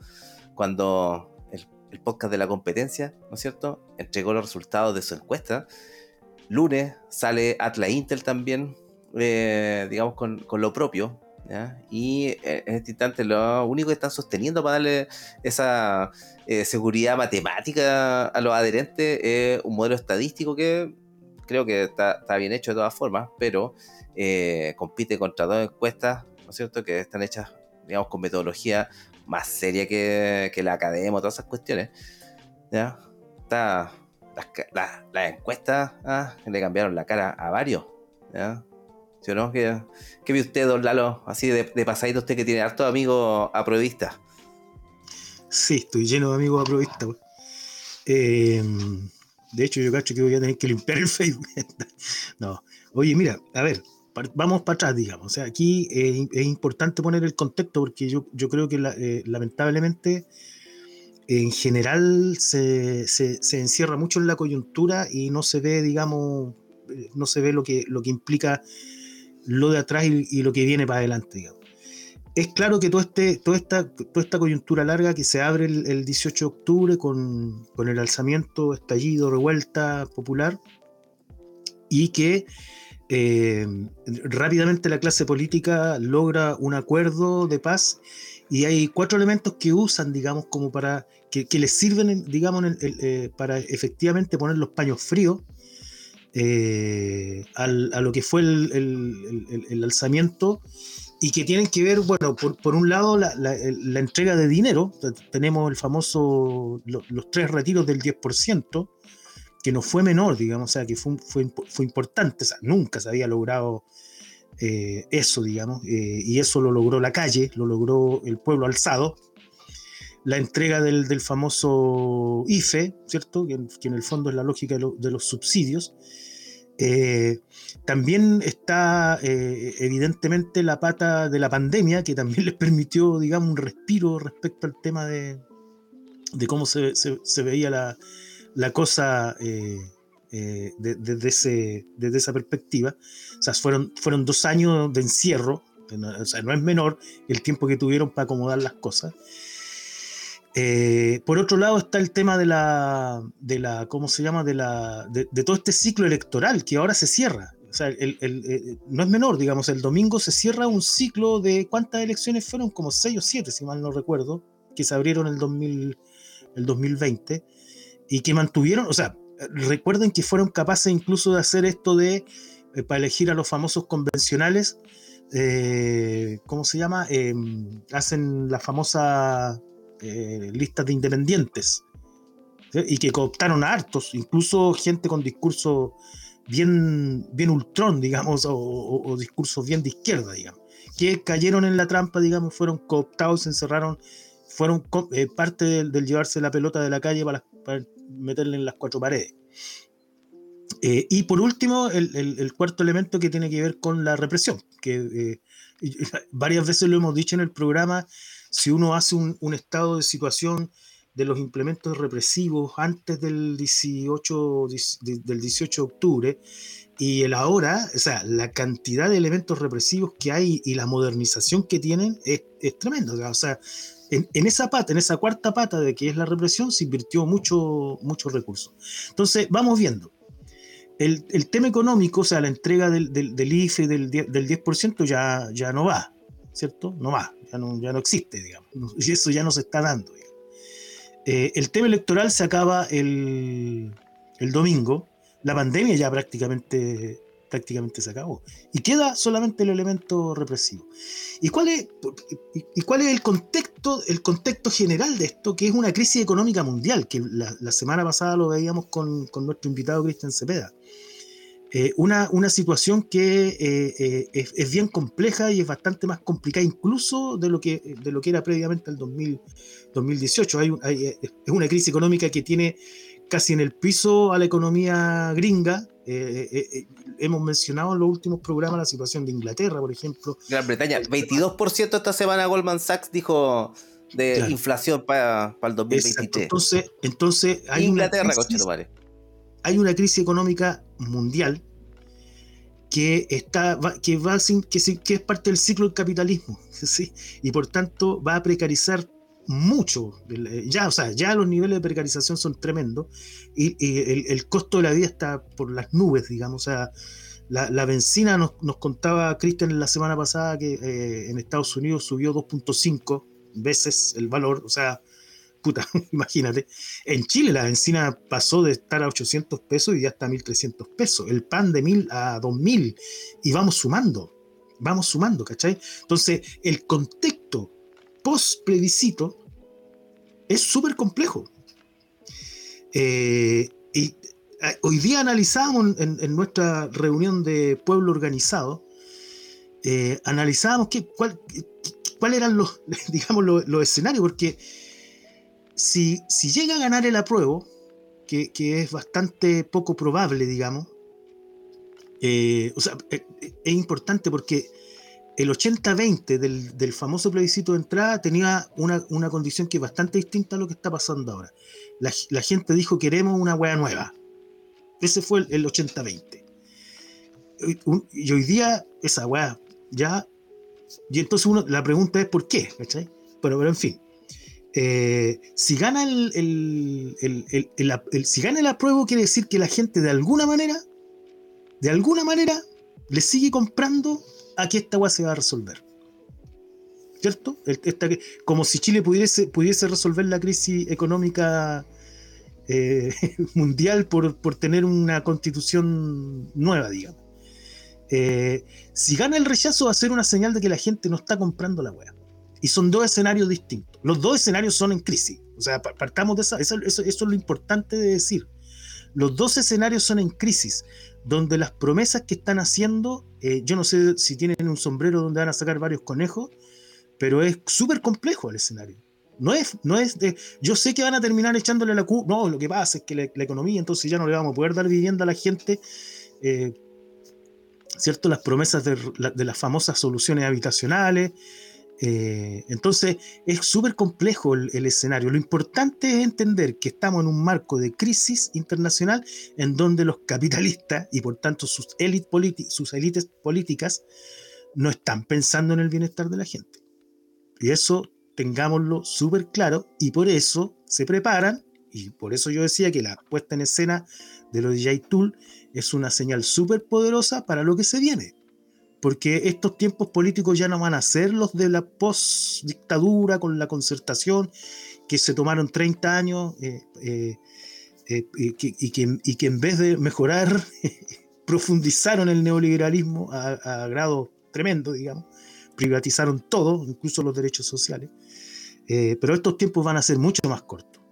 cuando el, podcast de la competencia, ¿no es cierto?, entregó los resultados de su encuesta. Lunes sale Atla Intel también, eh, digamos, con, lo propio. Y eh, en este instante lo único que están sosteniendo para darle esa eh, seguridad matemática a los adherentes es un modelo estadístico que creo que está, bien hecho de todas formas, pero eh, compite contra dos encuestas, ¿no es cierto?, que están hechas, digamos, con metodología más seria que, la academia, todas esas cuestiones. ¿Ya? Está, las, encuestas ah, le cambiaron la cara a varios. ¿Sí no? ¿Qué, vio usted, don Lalo? Así de, de pasadito, usted que tiene hartos amigos aprovistas. Sí, estoy lleno de amigos aprovistas. Eh, de hecho, yo cacho que voy a tener que limpiar el Facebook. no. Oye, mira, a ver, vamos para atrás, digamos. O sea, aquí es importante poner el contexto porque yo, yo creo que eh, lamentablemente en general se, se, encierra mucho en la coyuntura y no se ve, digamos, eh, no se ve lo que, lo que implica lo de atrás y, lo que viene para adelante, digamos. Es claro que todo este, toda, esta, toda esta coyuntura larga que se abre el, 18 de octubre con, con, el alzamiento, estallido, revuelta popular y que eh, rápidamente la clase política logra un acuerdo de paz y hay cuatro elementos que usan, digamos, como para que, les sirven, digamos, eh, para efectivamente poner los paños fríos eh, a lo que fue el, alzamiento y que tienen que ver, bueno, por, un lado la, entrega de dinero, tenemos el famoso, los tres retiros del 10%, que no fue menor, digamos, o sea, que fue, fue, fue importante, o sea, nunca se había logrado eh, eso, digamos, eh, y eso lo logró la calle, lo logró el pueblo alzado. La entrega del, del famoso IFE, ¿cierto? Que, en el fondo es la lógica de, los subsidios. Eh, también está evidentemente la pata de la pandemia, que también les permitió, digamos, un respiro respecto al tema de, de cómo se, se, se veía la, la cosa eh, eh, desde, esa perspectiva. O sea, fueron, fueron dos años de encierro, o sea, no es menor el tiempo que tuvieron para acomodar las cosas. Eh, por otro lado está el tema de la, de la ¿cómo se llama? De, la, de, todo este ciclo electoral que ahora se cierra. O sea, no es menor, digamos, el domingo se cierra un ciclo de cuántas elecciones fueron, como seis o siete, si mal no recuerdo, que se abrieron el, 2000, el 2020 y que mantuvieron, o sea, recuerden que fueron capaces incluso de hacer esto de, eh, para elegir a los famosos convencionales, eh, ¿cómo se llama? Em, hacen la famosa eh, lista de independientes y que cooptaron a hartos, incluso gente con discurso bien, bien ultrón, digamos, o, discursos bien de izquierda, digamos, que cayeron en la trampa, digamos, fueron cooptados, se encerraron, fueron parte del, llevarse la pelota de la calle para, para meterle en las cuatro paredes. Eh, y por último, el, cuarto elemento que tiene que ver con la represión, que eh, varias veces lo hemos dicho en el programa, si uno hace un, estado de situación de los implementos represivos antes del 18, del 18 de octubre y el ahora, o sea, la cantidad de elementos represivos que hay y la modernización que tienen es, es tremenda. O sea, en, esa pata, en esa cuarta pata de que es la represión, se invirtió mucho, mucho recursos. Entonces, vamos viendo. El, tema económico, o sea, la entrega del, del, IFE del, del 10% ya, ya no va, ¿cierto? No va, ya no, ya no existe, digamos. Y eso ya no se está dando. Eh, el tema electoral se acaba el, el domingo. La pandemia ya prácticamente prácticamente se acabó. Y queda solamente el elemento represivo. ¿Y cuál es, y cuál es el, contexto, el contexto general de esto? Que es una crisis económica mundial, que la, semana pasada lo veíamos con, con nuestro invitado Cristian Cepeda. Eh, una, una, situación que eh, eh, es, bien compleja y es bastante más complicada incluso de lo que, de lo que era previamente el 2000, 2018. Hay, hay, es una crisis económica que tiene casi en el piso a la economía gringa. Hemos mencionado en los últimos programas la situación de Inglaterra, por ejemplo. Gran Bretaña, 22% esta semana Goldman Sachs dijo de inflación para, el 2023. Entonces, entonces hay, Inglaterra, una crisis, hay una crisis económica mundial que está que va sin, que, es parte del ciclo del capitalismo y por tanto va a precarizar mucho. Eh, ya, o sea, ya los niveles de precarización son tremendos y, el, costo de la vida está por las nubes, digamos. O sea, la, benzina nos, contaba Cristian la semana pasada que eh, en Estados Unidos subió 2.5 veces el valor, o sea, puta, imagínate. En Chile la benzina pasó de estar a 800 pesos y ya está a 1300 pesos. El pan de 1000 a 2000 y vamos sumando, vamos sumando, ¿cachai? Entonces, el contexto post-plebiscito es súper complejo. Eh, y hoy día analizábamos en, nuestra reunión de pueblo organizado, eh, analizábamos qué, cuál, cuáles eran los, digamos, los, escenarios, porque si, llega a ganar el apruebo, que, es bastante poco probable, digamos, eh, o sea, es importante porque el 80-20 del, famoso plebiscito de entrada tenía una, condición que es bastante distinta a lo que está pasando ahora. La, gente dijo queremos una hueá nueva. Ese fue el, 80-20. Y hoy día esa hueá ya... Y entonces la pregunta es ¿por qué? Pero, pero en fin. Eh, si gana el, si gana el apruebo quiere decir que la gente de alguna manera, de alguna manera, le sigue comprando aquí esta agua se va a resolver. ¿Cierto? como si Chile pudiese, pudiese resolver la crisis económica eh, mundial por, tener una constitución nueva, digamos. Eh, si gana el rechazo va a ser una señal de que la gente no está comprando la wea. Y son dos escenarios distintos. Los dos escenarios son en crisis. O sea, partamos de esa. Eso, eso es lo importante de decir. Los dos escenarios son en crisis donde las promesas que están haciendo, eh, yo no sé si tienen un sombrero donde van a sacar varios conejos, pero es súper complejo el escenario. No es, no es de, yo sé que van a terminar echándole la culpa, no, lo que pasa es que la, economía, entonces ya no le vamos a poder dar vivienda a la gente, eh, ¿cierto? Las promesas de, de las famosas soluciones habitacionales, eh, entonces es súper complejo el, escenario. Lo importante es entender que estamos en un marco de crisis internacional en donde los capitalistas y por tanto sus, sus élites políticas no están pensando en el bienestar de la gente. Y eso tengámoslo súper claro y por eso se preparan y por eso yo decía que la puesta en escena de los DJ Tool es una señal súper poderosa para lo que se viene porque estos tiempos políticos ya no van a ser los de la post-dictadura con la concertación, que se tomaron 30 años eh, eh, eh, y, que, en vez de mejorar, profundizaron el neoliberalismo a, grado tremendo, digamos, privatizaron todo, incluso los derechos sociales, pero estos tiempos van a ser mucho más cortos,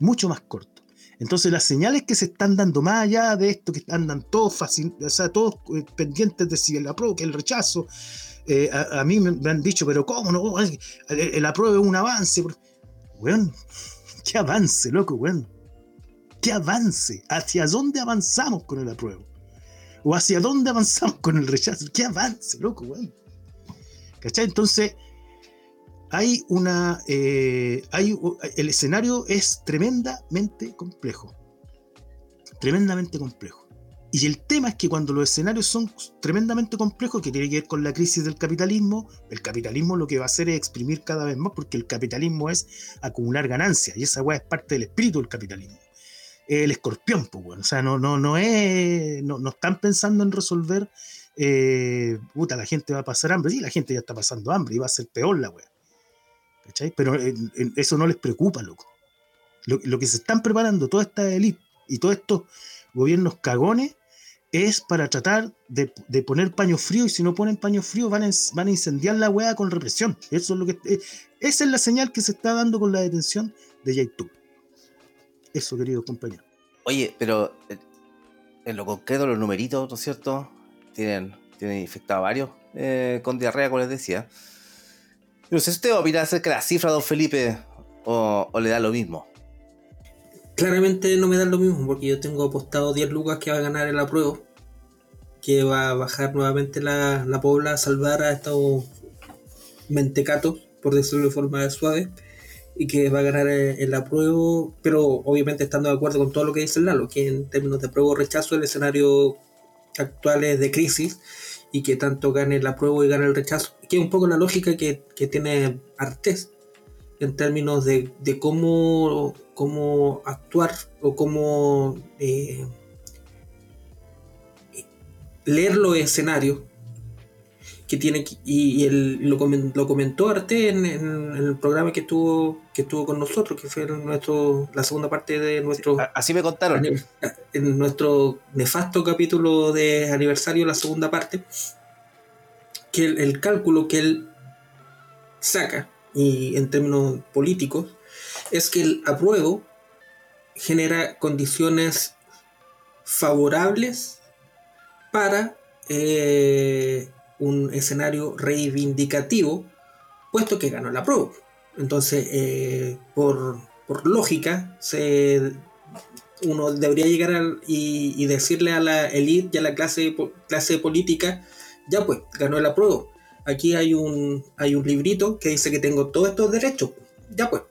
mucho más cortos. Entonces las señales que se están dando más allá de esto, que andan todos, o sea, todos eh, pendientes de si el apruebo, que el rechazo, eh, a, mí me, han dicho, pero ¿cómo no? El, el apruebo es un avance. Weón, qué avance, loco, weón. Qué avance. ¿Hacia dónde avanzamos con el apruebo? ¿O hacia dónde avanzamos con el rechazo? Qué avance, loco, weón. ¿Cachai? Entonces, hay una. Eh, hay, el escenario es tremendamente complejo. Tremendamente complejo. Y el tema es que cuando los escenarios son tremendamente complejos, que tiene que ver con la crisis del capitalismo, el capitalismo lo que va a hacer es exprimir cada vez más, porque el capitalismo es acumular ganancias, y esa weá es parte del espíritu del capitalismo. El escorpión, pues bueno, o sea, no, no, no es. No, no están pensando en resolver. Eh, puta, la gente va a pasar hambre. Sí, la gente ya está pasando hambre y va a ser peor la weá. Pero eso no les preocupa, loco. Lo, que se están preparando toda esta élite y todos estos gobiernos cagones es para tratar de, poner paño frío y si no ponen paño frío van a, incendiar la weá con represión. Eso es lo que eh, esa es la señal que se está dando con la detención de Yaitu. Eso, querido compañero. Oye, pero eh, en lo concreto los numeritos, ¿no es cierto? Tienen, tienen infectado varios eh, con diarrea, como les decía. No sé si usted opina acerca de la cifra, don Felipe, o, le da lo mismo. Claramente no me da lo mismo, porque yo tengo apostado 10 lucas que va a ganar el apruebo, que va a bajar nuevamente la, la pobla, a salvar a estos mentecatos, por decirlo de forma suave, y que va a ganar el, apruebo, pero obviamente estando de acuerdo con todo lo que dice el Lalo, que en términos de apruebo rechazo el escenario actual es de crisis y que tanto gane el apruebo y gane el rechazo, que es un poco la lógica que, tiene Artés en términos de, cómo, cómo actuar o cómo eh, leer los escenarios que tiene y, él lo, comentó, Arte en, el programa que estuvo que estuvo con nosotros que fue nuestro la segunda parte de nuestro así me contaron. en nuestro nefasto capítulo de aniversario la segunda parte que el, cálculo que él saca y en términos políticos es que el apruebo genera condiciones favorables para eh, un escenario reivindicativo, puesto que ganó la prueba. Entonces, eh, por, lógica, se, uno debería llegar y, decirle a la élite y a la clase, clase política, ya pues, ganó la prueba. Aquí hay un, hay un librito que dice que tengo todos estos derechos. Ya pues.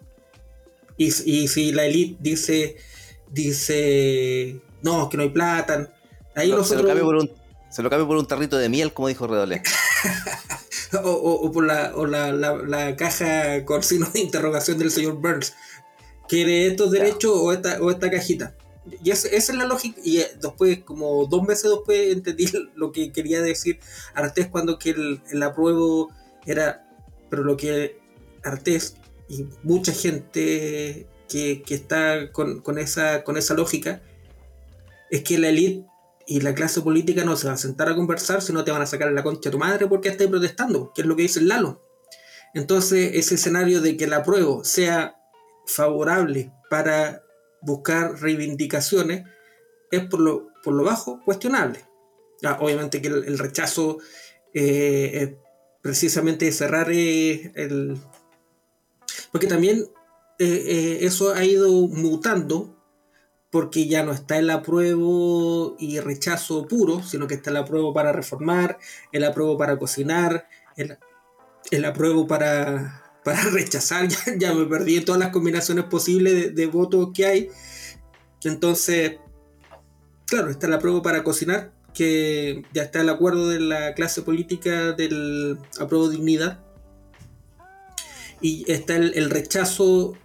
Y, y si la élite dice, dice, no, que no hay plata, ahí nosotros... Se lo cambio por un, se lo por un tarrito de miel, como dijo Redolé. o, por la, o la, la, caja con signo de interrogación del señor Burns. ¿Quiere estos derechos o esta, o esta cajita? Y esa, es la lógica. Y eh, después, como dos meses después, entendí lo que quería decir Artés cuando que el, el apruebo era. Pero lo que Artés y mucha gente que, está con, con, esa, con esa lógica es que la élite y la clase política no se va a sentar a conversar, sino te van a sacar la concha a tu madre porque estás protestando, que es lo que dice el Lalo. Entonces, ese escenario de que el apruebo sea favorable para buscar reivindicaciones es por lo, por lo bajo cuestionable. obviamente que el, rechazo eh, es precisamente cerrar eh, el... Porque también eh, eso ha ido mutando porque ya no está el apruebo y rechazo puro, sino que está el apruebo para reformar, el apruebo para cocinar, el, el apruebo para, para rechazar, ya, me perdí todas las combinaciones posibles de, votos que hay. Entonces, claro, está el apruebo para cocinar, que ya está el acuerdo de la clase política del apruebo dignidad. Y está el, el rechazo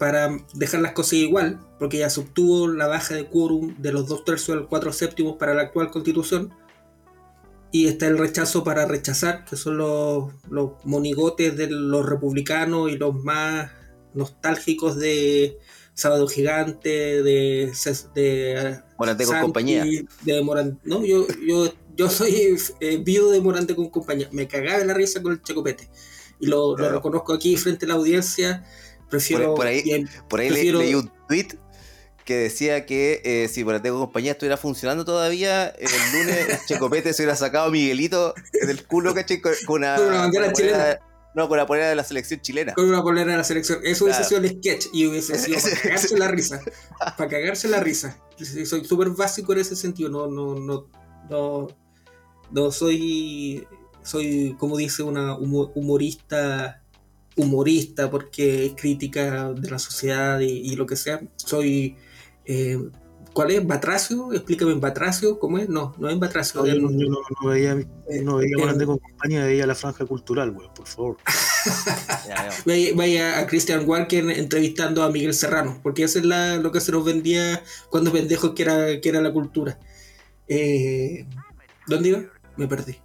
para dejar las cosas igual, porque ya se obtuvo la baja de quórum de los dos tercios al cuatro séptimos para la actual constitución, y está el rechazo para rechazar, que son los, los monigotes de los republicanos y los más nostálgicos de Sábado Gigante, de, de Morante con compañía. De no, yo, yo, yo soy eh, viudo de Morante con compañía. Me cagaba en la risa con el checopete. Y lo, lo reconozco aquí frente a la audiencia Prefiero. Por, ahí, por ahí leí un tweet que decía que eh, si por la compañía estuviera funcionando todavía, el lunes Checopete se hubiera sacado a Miguelito del culo, ¿cachai? Con, una, con una bandera chilena. No, con la polera de la selección chilena. Con una polera de la selección. Eso hubiese sido el sketch y hubiese sido para cagarse la risa. Para cagarse la risa. Soy súper básico en ese sentido. No, no, no, no, no soy, soy, como dice una humorista humorista porque es crítica de la sociedad y, lo que sea. Soy. Eh, ¿Cuál es? ¿Batracio? Explícame en Batracio, ¿cómo es? No, no es en Batracio. yo, no, no, veía, no veía eh, con compañía, veía la franja cultural, güey, por favor. vaya, a Christian Walker entrevistando a Miguel Serrano, porque eso es la, lo que se nos vendía cuando pendejos que era, que era la cultura. Eh, ¿Dónde iba? Me perdí.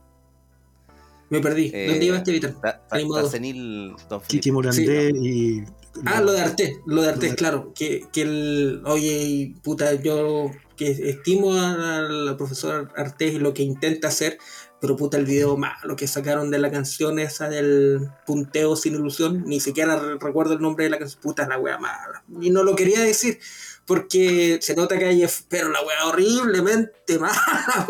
Me perdí. ¿Dónde eh, iba este Vital? senil Kiki Morandé y. Ah, lo de Arte, lo de Arte, claro. Que, que el. Oye, puta, yo que estimo al profesor Artés y lo que intenta hacer, pero puta el video malo que sacaron de la canción esa del punteo sin ilusión, ni siquiera recuerdo el nombre de la canción, puta la wea mala. Y no lo quería decir, porque se nota que hay, pero la wea horriblemente mala.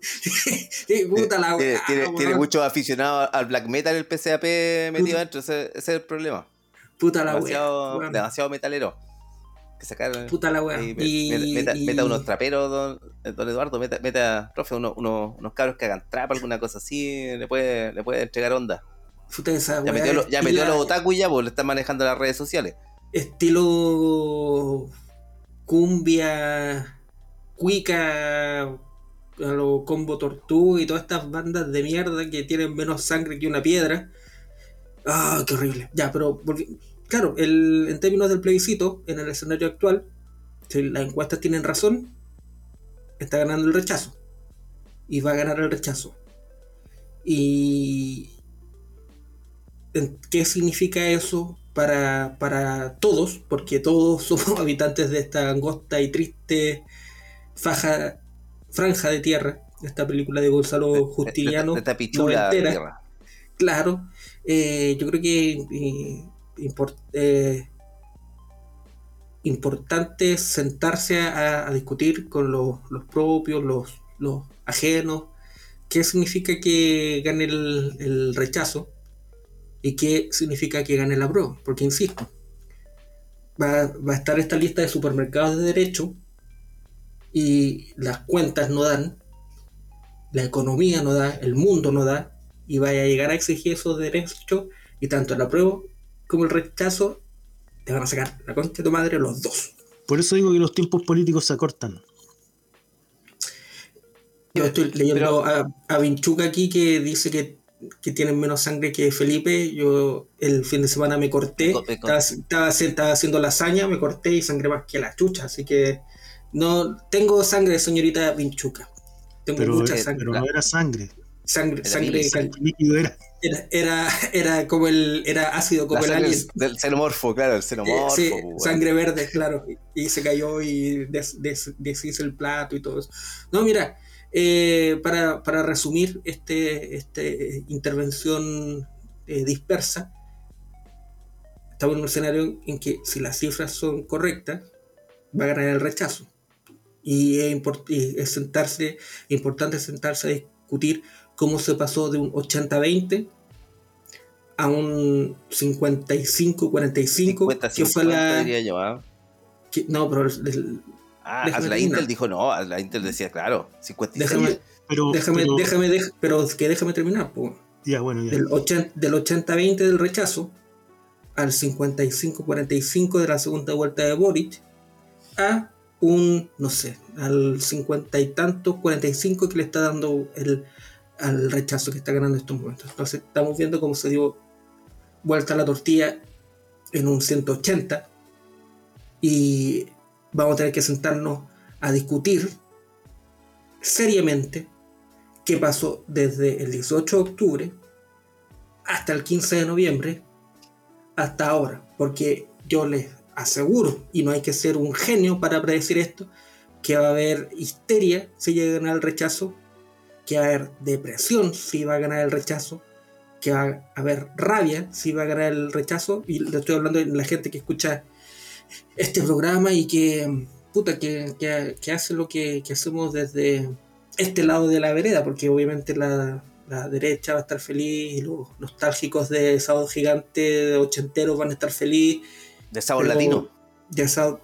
Puta la tiene, tiene, tiene muchos aficionados al black metal el PCAP metido dentro, ese, es el problema. Puta la demasiado, demasiado metalero. Que sacar, Puta la wea. Y, meta, meta, unos traperos, don, don Eduardo, meta, meta profe, unos, unos, unos cabros que hagan trap, alguna cosa así, le puede, le puede entregar onda. Puta esa ya metió, ya metió los otaku y ya, pues le están manejando las redes sociales. Estilo cumbia, cuica, a lo combo tortuga y todas estas bandas de mierda que tienen menos sangre que una piedra. Ah, qué horrible. Ya, pero claro, el, en términos del plebiscito, en el escenario actual, si las encuestas tienen razón, está ganando el rechazo. Y va a ganar el rechazo. Y ¿qué significa eso para, todos, porque todos somos habitantes de esta angosta y triste faja, franja de tierra, esta película de Gonzalo Justiniano. De, de, Claro, eh, yo creo que eh, eh, importante sentarse a, discutir con los, propios, los, los, ajenos, qué significa que gane el, rechazo y qué significa que gane la prueba. Porque, insisto, va, va, a estar esta lista de supermercados de derecho y las cuentas no dan, la economía no da, el mundo no da, y vaya a llegar a exigir esos derechos y tanto el apruebo como el rechazo te van a sacar la concha de tu madre los dos. Por eso digo que los tiempos políticos se acortan. Yo estoy leyendo a, a Vinchuca aquí que dice que, que, tienen menos sangre que Felipe. Yo el fin de semana me corté, estaba, estaba, haciendo lasaña, me corté y sangre más que la chucha. Así que no tengo sangre, señorita Vinchuca. Tengo mucha sangre. Pero no era sangre. Sangre, sangre, líquido era. Era, era, como el era ácido como el alien. Del xenomorfo, claro, el xenomorfo. Sí, pues, sangre verde, claro. Y se cayó y deshizo el plato y todo eso. No, mira, eh, para, para, resumir este, este intervención eh, dispersa, estamos en un escenario en que si las cifras son correctas, va a ganar el rechazo. Y es, es sentarse, importante sentarse a discutir cómo se pasó de un 80-20 a un 55-45, que fue la... ¿ah? no, pero... ah, la Intel dijo no, la Intel decía, claro, 56. Déjame, pero, déjame, déjame, pero que déjame terminar. Ya, bueno, ya. Del 80-20 del rechazo al 55-45 de la segunda vuelta de Boric a un, no sé, al 50 y tantos, 45 que le está dando el al rechazo que está ganando en estos momentos. Entonces estamos viendo cómo se dio vuelta la tortilla en un 180 y vamos a tener que sentarnos a discutir seriamente qué pasó desde el 18 de octubre hasta el 15 de noviembre hasta ahora, porque yo les aseguro, y no hay que ser un genio para predecir esto, que va a haber histeria si llegan al rechazo que va a haber depresión si va a ganar el rechazo, que va a haber rabia si va a ganar el rechazo, y le estoy hablando de la gente que escucha este programa y que, puta, que, que, hace lo que, hacemos desde este lado de la vereda, porque obviamente la, derecha va a estar feliz, los nostálgicos de Sábado Gigante, de ochenteros van a estar feliz. De Sábado Latino. De Sábado,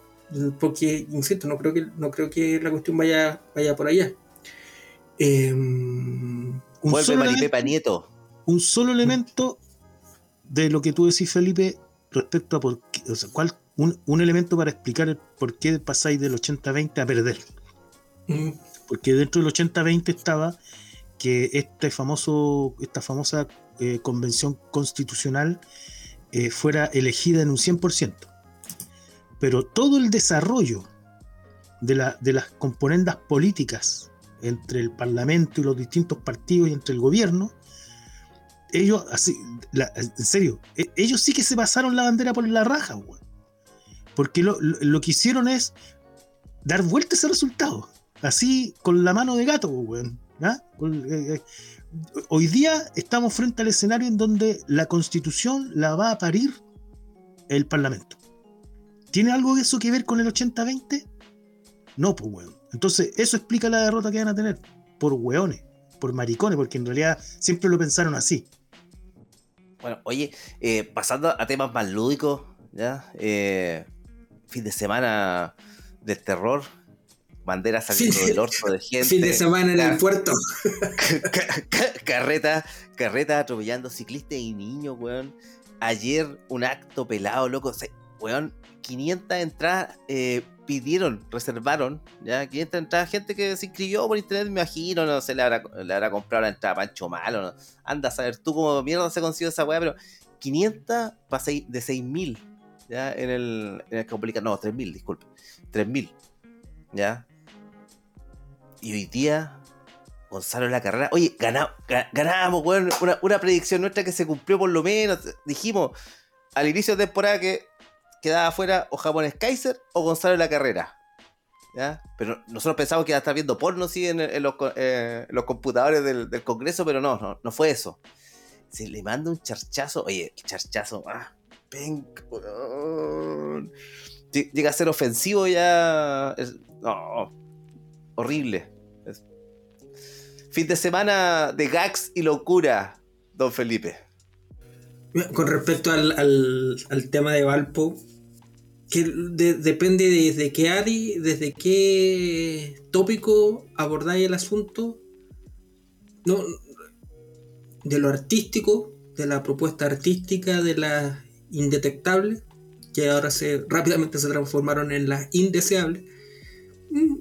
porque, insisto, no creo que, no creo que la cuestión vaya, vaya por allá. Em, un, solo elemento, Nieto. un solo elemento de lo que tú decís, Felipe, respecto a por qué, o sea, cuál, un, elemento para explicar el por qué pasáis del 80-20 a perder. Mm. Porque dentro del 80-20 estaba que este famoso, esta famosa eh, convención constitucional eh, fuera elegida en un 100%. Pero todo el desarrollo de, la, de las componendas políticas entre el Parlamento y los distintos partidos y entre el gobierno, ellos, así, en serio, e, ellos sí que se pasaron la bandera por la raja, Porque lo, que hicieron es dar vuelta ese resultado. Así, con la mano de gato, ¿ah? eh, eh, hoy día estamos frente al escenario en donde la constitución la va a parir el Parlamento. ¿Tiene algo de eso que ver con el 80-20? No, pues, weón. Entonces, eso explica la derrota que van a tener. Por hueones, por maricones, porque en realidad siempre lo pensaron así. Bueno, oye, eh, pasando a temas más lúdicos, ¿ya? Eh, fin de semana del terror, banderas saliendo del orto de gente. Fin de semana en el puerto. carreta, carreta atropellando ciclistas y niños, weón. Ayer un acto pelado, loco. weón, 500 entradas eh, pidieron, reservaron, ya 500 entradas, gente que se inscribió por internet, me imagino, no sé, le habrá, le habrá comprado la entrada a Pancho Malo, no. anda a saber tú cómo mierda se consiguió esa weá, pero 500 para de 6000, ya, en el, en el no, 3000, disculpe, 3000, ya. Y hoy día, Gonzalo la carrera, oye, ganamos, ganamos, weón, una, predicción nuestra que se cumplió por lo menos, dijimos al inicio de temporada que quedaba afuera o Japones Kaiser o Gonzalo la Carrera. ¿Ya? Pero nosotros pensamos que iba a estar viendo porno sí, en, eh, los, computadores del, Congreso, pero no, no, fue eso. Se le manda un charchazo, oye, el charchazo, ah, llega a ser ofensivo ya. no, horrible. Fin de semana de gags y locura, don Felipe. Con respecto al, al, tema de Valpo, que depende desde qué área, desde qué tópico abordáis el asunto, no, de lo artístico, de la propuesta artística, de la indetectable, que ahora se rápidamente se transformaron en las indeseables.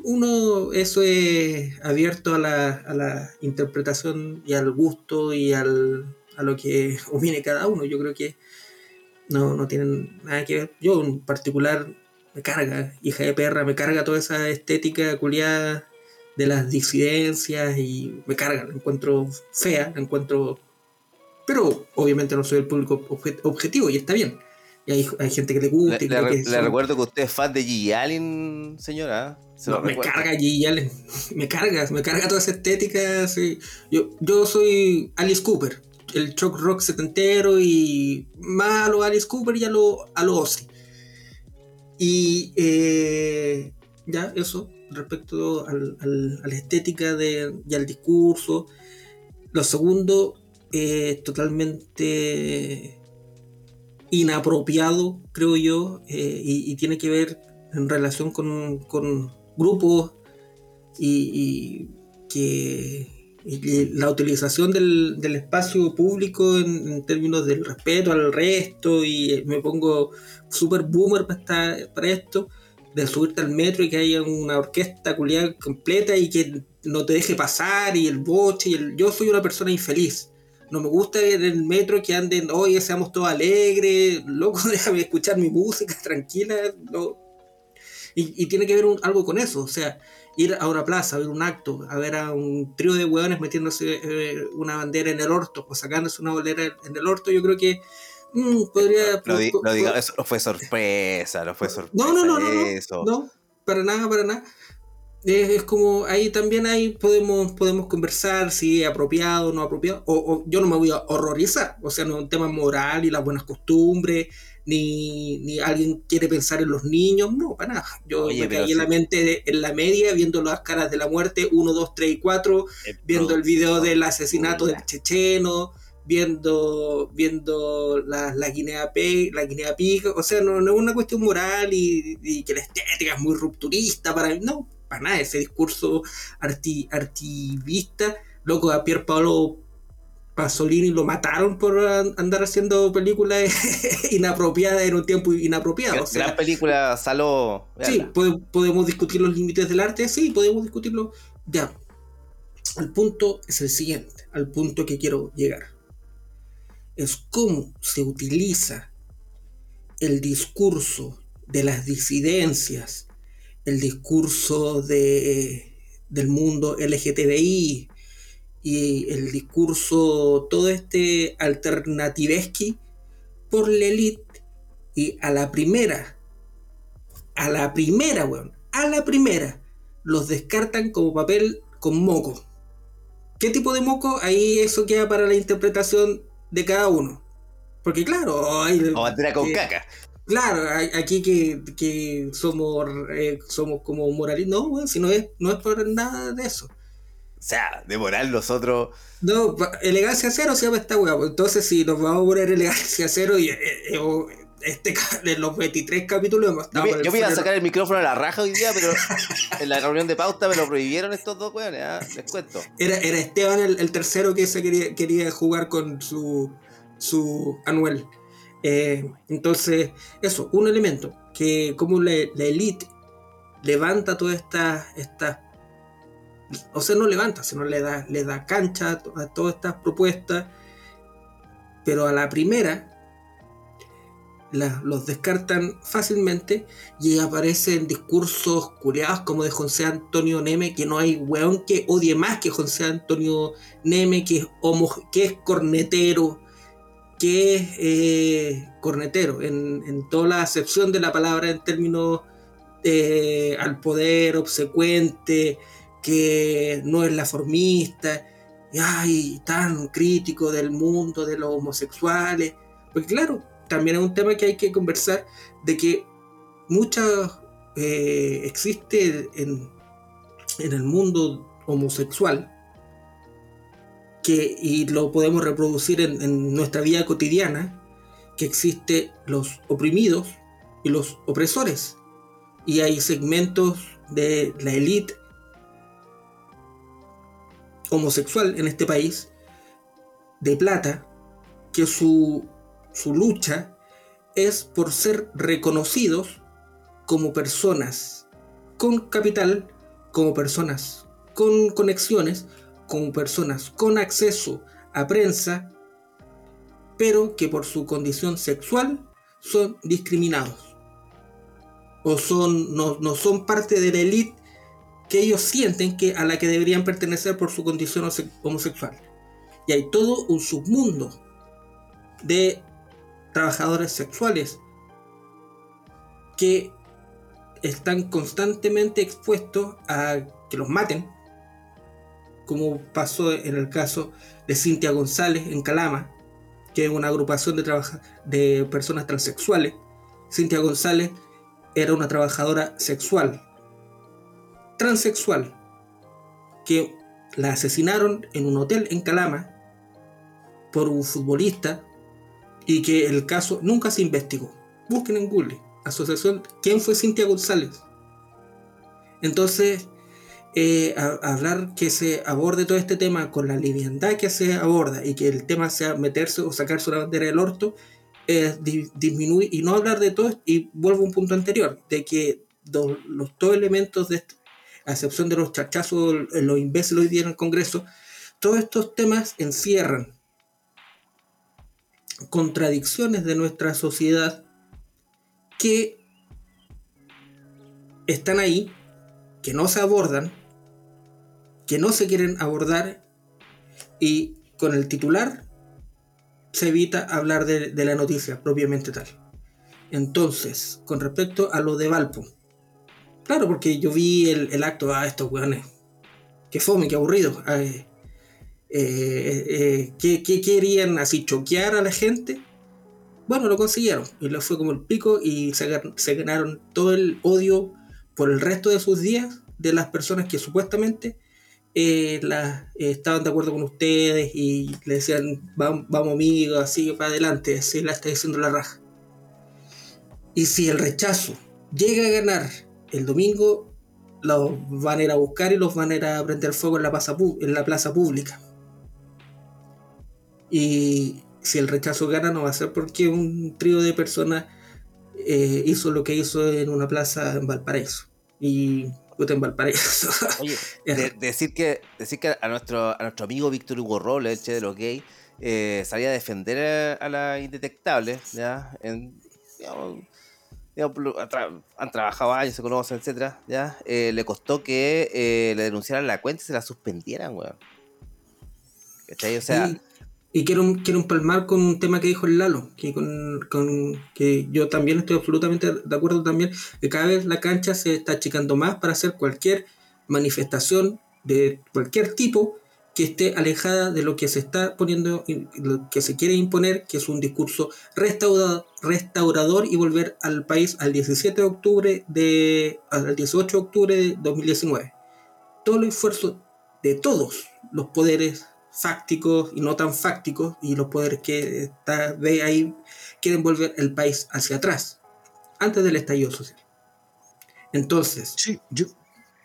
Uno, eso es abierto a la, a la interpretación y al gusto y al, a lo que opine cada uno. Yo creo que no, no tienen nada que ver. Yo en particular me carga, hija de perra, me carga toda esa estética culiada de las disidencias y me carga, la encuentro fea, la encuentro... Pero obviamente no soy el público objetivo y está bien. Y hay, hay gente que le gusta. Le, y le, recuerdo que usted es fan de Gigi Allen, señora. me carga Gigi Allen. Me carga, me carga toda esa estética. Yo, yo soy Alice Cooper el shock rock setentero y más a lo Alice Cooper y a lo, a lo Ozzy. Y eh, ya, eso, respecto al, a la estética de, y al discurso. Lo segundo, es totalmente inapropiado, creo yo, eh, y, tiene que ver en relación con, con grupos y que la utilización del, espacio público en, términos del respeto al resto y me pongo súper boomer para, para esto de subirte al metro y que haya una orquesta culiada completa y que no te deje pasar y el boche y el... yo soy una persona infeliz no me gusta en el metro que anden oye seamos todos alegres loco déjame escuchar mi música tranquila no. y, tiene que ver algo con eso o sea ir a una plaza, a ver un acto, a ver a un trío de hueones metiéndose eh, una bandera en el orto o sacándose una bandera en el orto, yo creo que mm, podría... Lo, digo, eso no fue sorpresa, no fue sorpresa. No, no, no, no, no, para nada, para nada. Es, como ahí también ahí podemos podemos conversar si es apropiado o no apropiado o, o, yo no me voy a horrorizar o sea no es un tema moral y las buenas costumbres ni, ni alguien quiere pensar en los niños, no, para nada. Yo me caí en la mente en la media, viendo las caras de la muerte, 1, 2, 3 y 4, viendo el video del asesinato del checheno, viendo viendo la, la Guinea P, la Guinea Pig, o sea, no, no, es una cuestión moral y, que la estética es muy rupturista para mí, no, para nada, ese discurso arti, artivista, loco, a Pier Paolo Pasolini lo mataron por andar haciendo películas inapropiadas en un tiempo inapropiado. Gran, película, Saló. Sí, podemos discutir los límites del arte, sí, podemos discutirlo. Ya. El punto es el siguiente, al punto que quiero llegar. Es cómo se utiliza el discurso de las disidencias, el discurso de, del mundo LGTBI, y el discurso, todo este alternativeski por la elite y a la primera, a la primera, weón, a la primera, los descartan como papel con moco. ¿Qué tipo de moco? Ahí eso queda para la interpretación de cada uno. Porque claro, hay... O bandera con caca. Claro, aquí que, somos, eh, somos como moralistas. No, si no es, no es por nada de eso. O sea, de moral nosotros. No, elegancia cero se llama esta weá. Pues, entonces, si nos vamos a poner elegancia cero y eh, eh, este, en los 23 capítulos hemos estado. Yo, me iba a sacar el micrófono a la raja hoy día, pero en la reunión de pauta me lo prohibieron estos dos weones, ¿ah? les cuento. Era, era Esteban el, tercero que se quería, quería jugar con su, su Anuel. Eh, entonces, eso, un elemento que como la, la elite levanta todas estas estas o sea, no levanta, sino le da, le da cancha a, todas estas propuestas, pero a la primera los descartan fácilmente y aparecen discursos curiados como de José Antonio Neme, que no hay weón que odie más que José Antonio Neme, que es, que es cornetero, que es eh, cornetero, en, toda la acepción de la palabra en términos eh, al poder, obsecuente, que no es la formista, y ay, tan crítico del mundo de los homosexuales. Porque claro, también es un tema que hay que conversar de que muchas eh, existe en, en el mundo homosexual que, y lo podemos reproducir en, en, nuestra vida cotidiana, que existe los oprimidos y los opresores. Y hay segmentos de la élite homosexual en este país, de plata, que su, su lucha es por ser reconocidos como personas con capital, como personas con conexiones, como personas con acceso a prensa, pero que por su condición sexual son discriminados. O son, no, no son parte de la élite que ellos sienten que a la que deberían pertenecer por su condición homosexual. Y hay todo un submundo de trabajadores sexuales que están constantemente expuestos a que los maten, como pasó en el caso de Cintia González en Calama, que es una agrupación de, de personas transexuales. Cintia González era una trabajadora sexual, transexual, que la asesinaron en un hotel en Calama por un futbolista y que el caso nunca se investigó. Busquen en Google, asociación, ¿quién fue Cintia González? Entonces, eh, hablar que se aborde todo este tema con la liviandad que se aborda y que el tema sea meterse o sacarse una bandera del orto, es disminuir y no hablar de todo, y vuelvo a un punto anterior, de que los dos elementos de a excepción de los chachazos, los imbéciles hoy día en el Congreso, todos estos temas encierran contradicciones de nuestra sociedad que están ahí, que no se abordan, que no se quieren abordar y con el titular se evita hablar de, la noticia propiamente tal. Entonces, con respecto a lo de Valpo, claro, porque yo vi el, acto, a ah, estos weones, que fome, que aburrido, eh, eh, ¿qué, querían así choquear a la gente? Bueno, lo consiguieron y le fue como el pico y se ganaron todo el odio por el resto de sus días de las personas que supuestamente eh, eh, estaban de acuerdo con ustedes y le decían, vamos, vamos amigos, sigue para adelante, así la está diciendo la raja. Y si el rechazo llega a ganar el domingo, los van a ir a buscar y los van a ir a prender fuego en la plaza, en la plaza pública. Y si el rechazo gana, no va a ser porque un trío de personas eh, hizo lo que hizo en una plaza en Valparaíso. Y en Valparaíso. Oye, decir, que, decir que a nuestro, a nuestro amigo Víctor Hugo Robles, el che de los gays, eh, salía a defender a, la indetectable, ¿ya? En, han trabajado años, se conocen, etcétera, ¿ya? Eh, le costó que eh, le denunciaran la cuenta y se la suspendieran, weón. O sea, y quiero, quiero empalmar con un tema que dijo el Lalo, que, con, que yo también estoy absolutamente de acuerdo también, que cada vez la cancha se está achicando más para hacer cualquier manifestación de cualquier tipo que esté alejada de lo que se está poniendo, lo que se quiere imponer, que es un discurso restaurador, restaurador y volver al país al 17 de octubre de, al 18 de octubre de 2019. Todo el esfuerzo de todos los poderes fácticos y no tan fácticos y los poderes que está, ve ahí quieren volver el país hacia atrás, antes del estallido social. Entonces, sí, yo,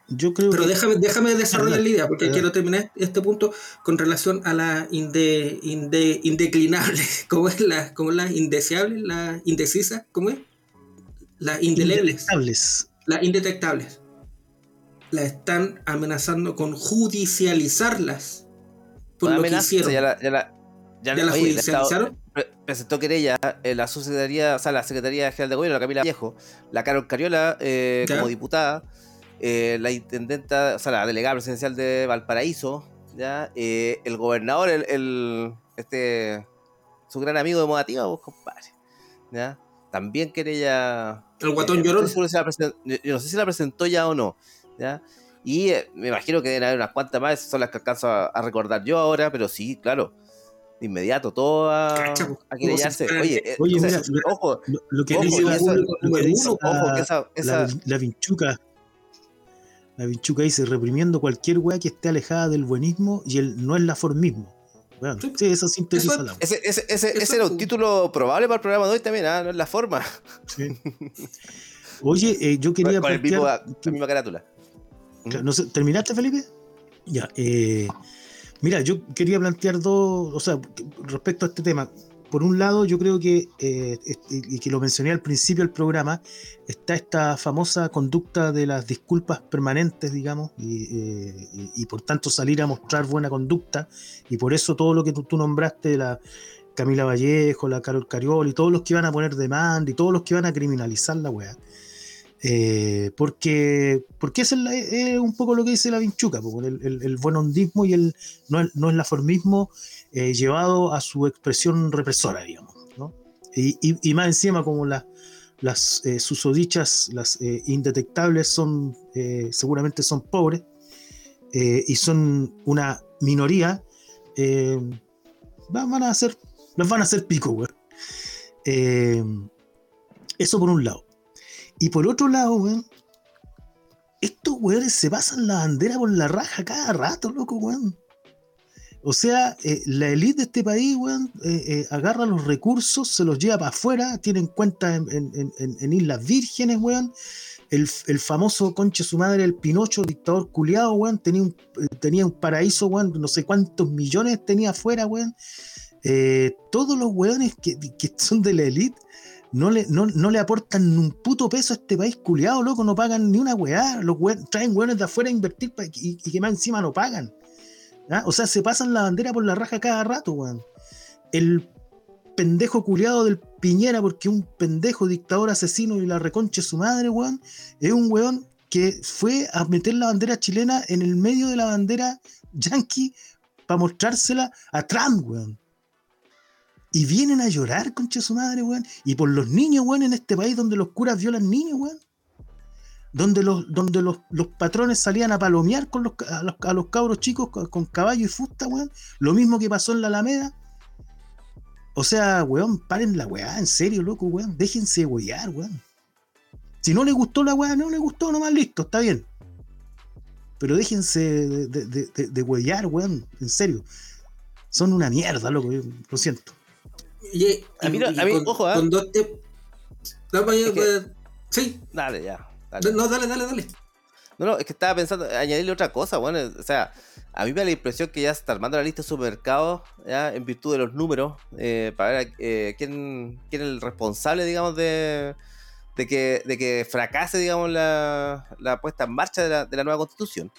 yo creo pero déjame, déjame desarrollar la idea, porque quiero terminar este punto con relación a la inde, indeclinable, ¿cómo es la, cómo es la indeseable, la indecisa, ¿cómo es? Las indelebles. Las indetectables. La están amenazando con judicializarlas por lo que hicieron. Ya la, ya la, ya la judicializaron. presentó querella en la Secretaría, o sea, la Secretaría General de Gobierno, la Camila Viejo, la Carol Cariola eh, como diputada, eh, la intendenta, o sea, la delegada presidencial de Valparaíso, ya, eh, el gobernador, el, el, este, su gran amigo de Modativa, vos, compadre, ya, también querella. El guatón lloró. yo no sé si la presentó ya o no, ya. Y eh, me imagino que deben haber unas cuantas más, son las que alcanzo a, recordar yo ahora, pero sí, claro. de inmediato, todo a, Cacha, pues, a querellarse. Oye, eh, Oye, o sea, mira, lo- ojo, Lo, que Ojo, dice la, eso- lo que dice ojo, la- que esa- esa- la, la vinchuca. La vinchuca dice reprimiendo cualquier weá que esté alejada del buenismo y el no es la formismo. Bueno, Sí. sí, eso sintetiza Eso la ese, ese, ese, Eso ese era es un título probable para el programa de hoy también, ¿ah? no es la forma. Sí. Oye, eh, yo quería con el mismo, la misma carátula. No sé, ¿Terminaste, Felipe? Ya. eh, mira, yo quería plantear dos, o sea, respecto a este tema. Por un lado, yo creo que, eh, y que lo mencioné al principio del programa, está esta famosa conducta de las disculpas permanentes, digamos, y, eh, por tanto salir a mostrar buena conducta, y por eso todo lo que tú, tú nombraste, la Camila Vallejo, la Carol Cariol, y todos los que van a poner demanda, y todos los que van a criminalizar la weá. Eh, porque porque eso es, la- un poco lo que dice la Vinchuca, el, el, buen hondismo y el no, el- no es la formismo eh, llevado a su expresión represora, digamos. Y, más encima, como las las eh, susodichas, las eh, indetectables, son eh, seguramente son pobres eh, y son una minoría, eh, van, a hacer, los van a hacer pico. Eh, eso por un lado. Y por otro lado, weón, estos weones se pasan la bandera por la raja cada rato, loco, weón. O sea, eh, la élite de este país, weón, eh, eh, agarra los recursos, se los lleva para afuera, tienen cuenta en, en- Islas Vírgenes, weón. El, famoso conche su madre, el Pinocho, dictador culiado, weón, tenía un, tenía un paraíso, weón, no sé cuántos millones tenía afuera, weón. Todos los weones que, que son de la élite no le, no, no le aportan ni un puto peso a este país culiado, loco, no pagan ni una weá. Los we- traen weones de afuera a invertir y, que más encima no pagan. O sea, se pasan la bandera por la raja cada rato, weón. El pendejo culiado del Piñera, porque un pendejo dictador asesino y la reconche su madre, weón, es un weón que fue a meter la bandera chilena en el medio de la bandera yankee para mostrársela a Trump, weón. Y vienen a llorar, concha su madre, weón. Y por los niños, weón, en este país donde los curas violan niños, weón. Donde los, donde los, los patrones salían a palomear con los, a, los, a los cabros chicos con, caballo y fusta, weón. Lo mismo que pasó en la Alameda. O sea, weón, paren la weá, en serio, loco, weón. Déjense wear, weón. Si no le gustó la weá, no le gustó, nomás listo, está bien. Pero déjense de, de, de, de, weón, en serio. Son una mierda, loco, lo siento. Oye, A mí y- no- y a mí, con, ojo, ¿ah? con dos te- No, Es que- Sí, Dale, ya. dale. no, dale, dale, dale. No, no, es que estaba pensando añadirle otra cosa, bueno, o sea, a mí me da la impresión que ya se está armando la lista de supermercados, ya, en virtud de los números, eh, para ver eh, quién, quién es el responsable, digamos, de, de, que, de que fracase, digamos, la, la puesta en marcha de la, de la nueva constitución.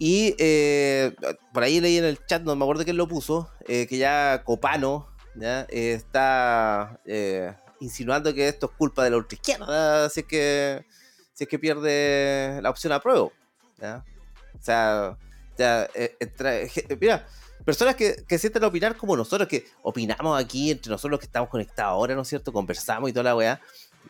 Y eh, por ahí leí en el chat, no me acuerdo quién lo puso, eh, que ya Copano eh, está eh, insinuando que esto es culpa de la ultraizquierda, así que si es que pierde la opción a prueba. O sea, eh, mira, personas que, que sienten opinar como nosotros, que opinamos aquí entre nosotros que estamos conectados ahora, ¿no es cierto? Conversamos y toda la weá.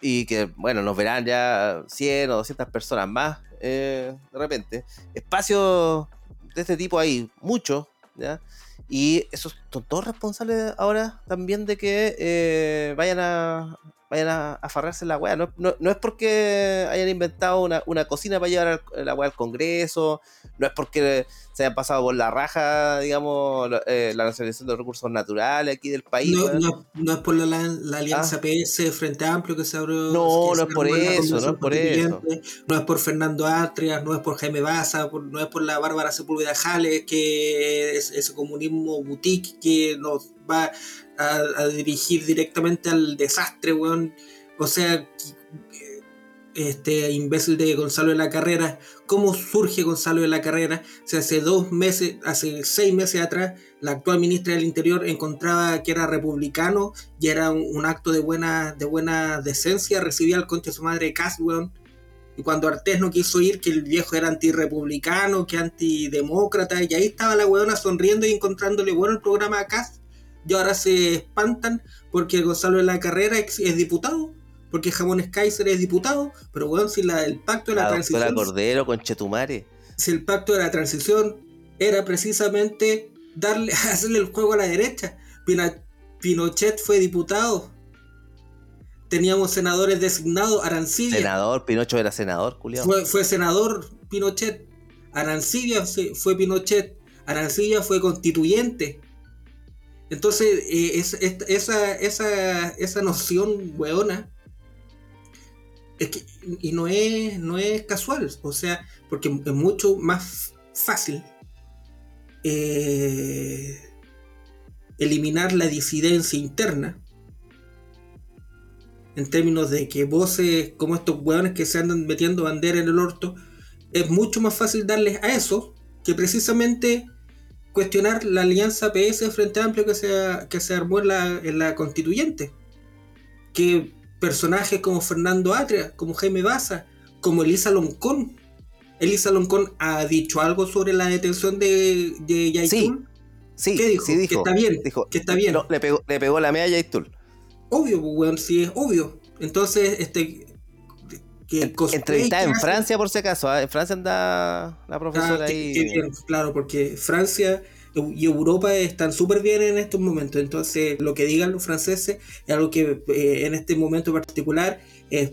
Y que, bueno, nos verán ya 100 o 200 personas más de repente. Espacios de este tipo hay muchos, ¿ya? Y esos son todos responsables ahora también de que eh, vayan a vayan a, a farrarse la weá. No, no, no es porque hayan inventado una, una cocina para llevar la weá al Congreso, no es porque se hayan pasado por la raja, digamos, lo- eh, la nacionalización de los recursos naturales aquí del país. No, no, no es por la, la- la alianza PS Frente Amplio que se abrió. No, no es por eso, no es por eso. No es por Fernando Atrias, no es por Jaime Baza, por- no es por la Bárbara Sepúlveda Jales, que es ese comunismo boutique que nos va a, dirigir directamente al desastre, weón. O sea, este imbécil de Gonzalo de la Carrera, ¿cómo surge Gonzalo de la Carrera? O hace dos meses, hace seis meses atrás, la actual ministra del Interior encontraba que era republicano y era un, un acto de buena, de buena decencia, recibía al concha de su madre Cas, weón. Y cuando Artés no quiso ir, que el viejo era antirrepublicano, que antidemócrata, y ahí estaba la weona sonriendo y encontrándole bueno el programa a Cas. Y ahora se espantan porque Gonzalo de la Carrera es, es diputado, porque Jamones Kaiser es diputado, pero weón, si la, el pacto de la, La transición Cordero con Chetumare. si el pacto de la transición era precisamente darle, hacerle el juego a la derecha. Pinochet fue diputado. Teníamos senadores designados, Arancibia. Senador, Pinochet era senador, culiado. Fue, fue senador Pinochet. Arancibia fue Pinochet. Arancibia fue constituyente. Entonces, eh, esa, esa, esa noción weona es que, y no es, no es casual, o sea, porque es mucho más fácil eh, eliminar la disidencia interna en términos de que voces como estos hueones que se andan metiendo bandera en el orto, es mucho más fácil darles a eso que precisamente cuestionar la alianza PS Frente Amplio que se, que se armó en la, en la constituyente. Que personajes como Fernando Atria, como Jaime Baza, como Elisa Loncón. Elisa Loncón ha dicho algo sobre la detención de, de Yaitul. Sí, ¿Qué dijo? Sí dijo, que está bien. Dijo, que está bien. No, le, pegó, le pegó la media a Yaitul. Obvio, pues, weón, sí, es obvio. Entonces, este. Que en, entrevistada en Francia, por si acaso. ¿eh? En Francia anda la profesora ah, ahí. Qué bien, claro, porque Francia y Europa están súper bien en estos momentos. Entonces, lo que digan los franceses es algo que eh, en este momento particular es,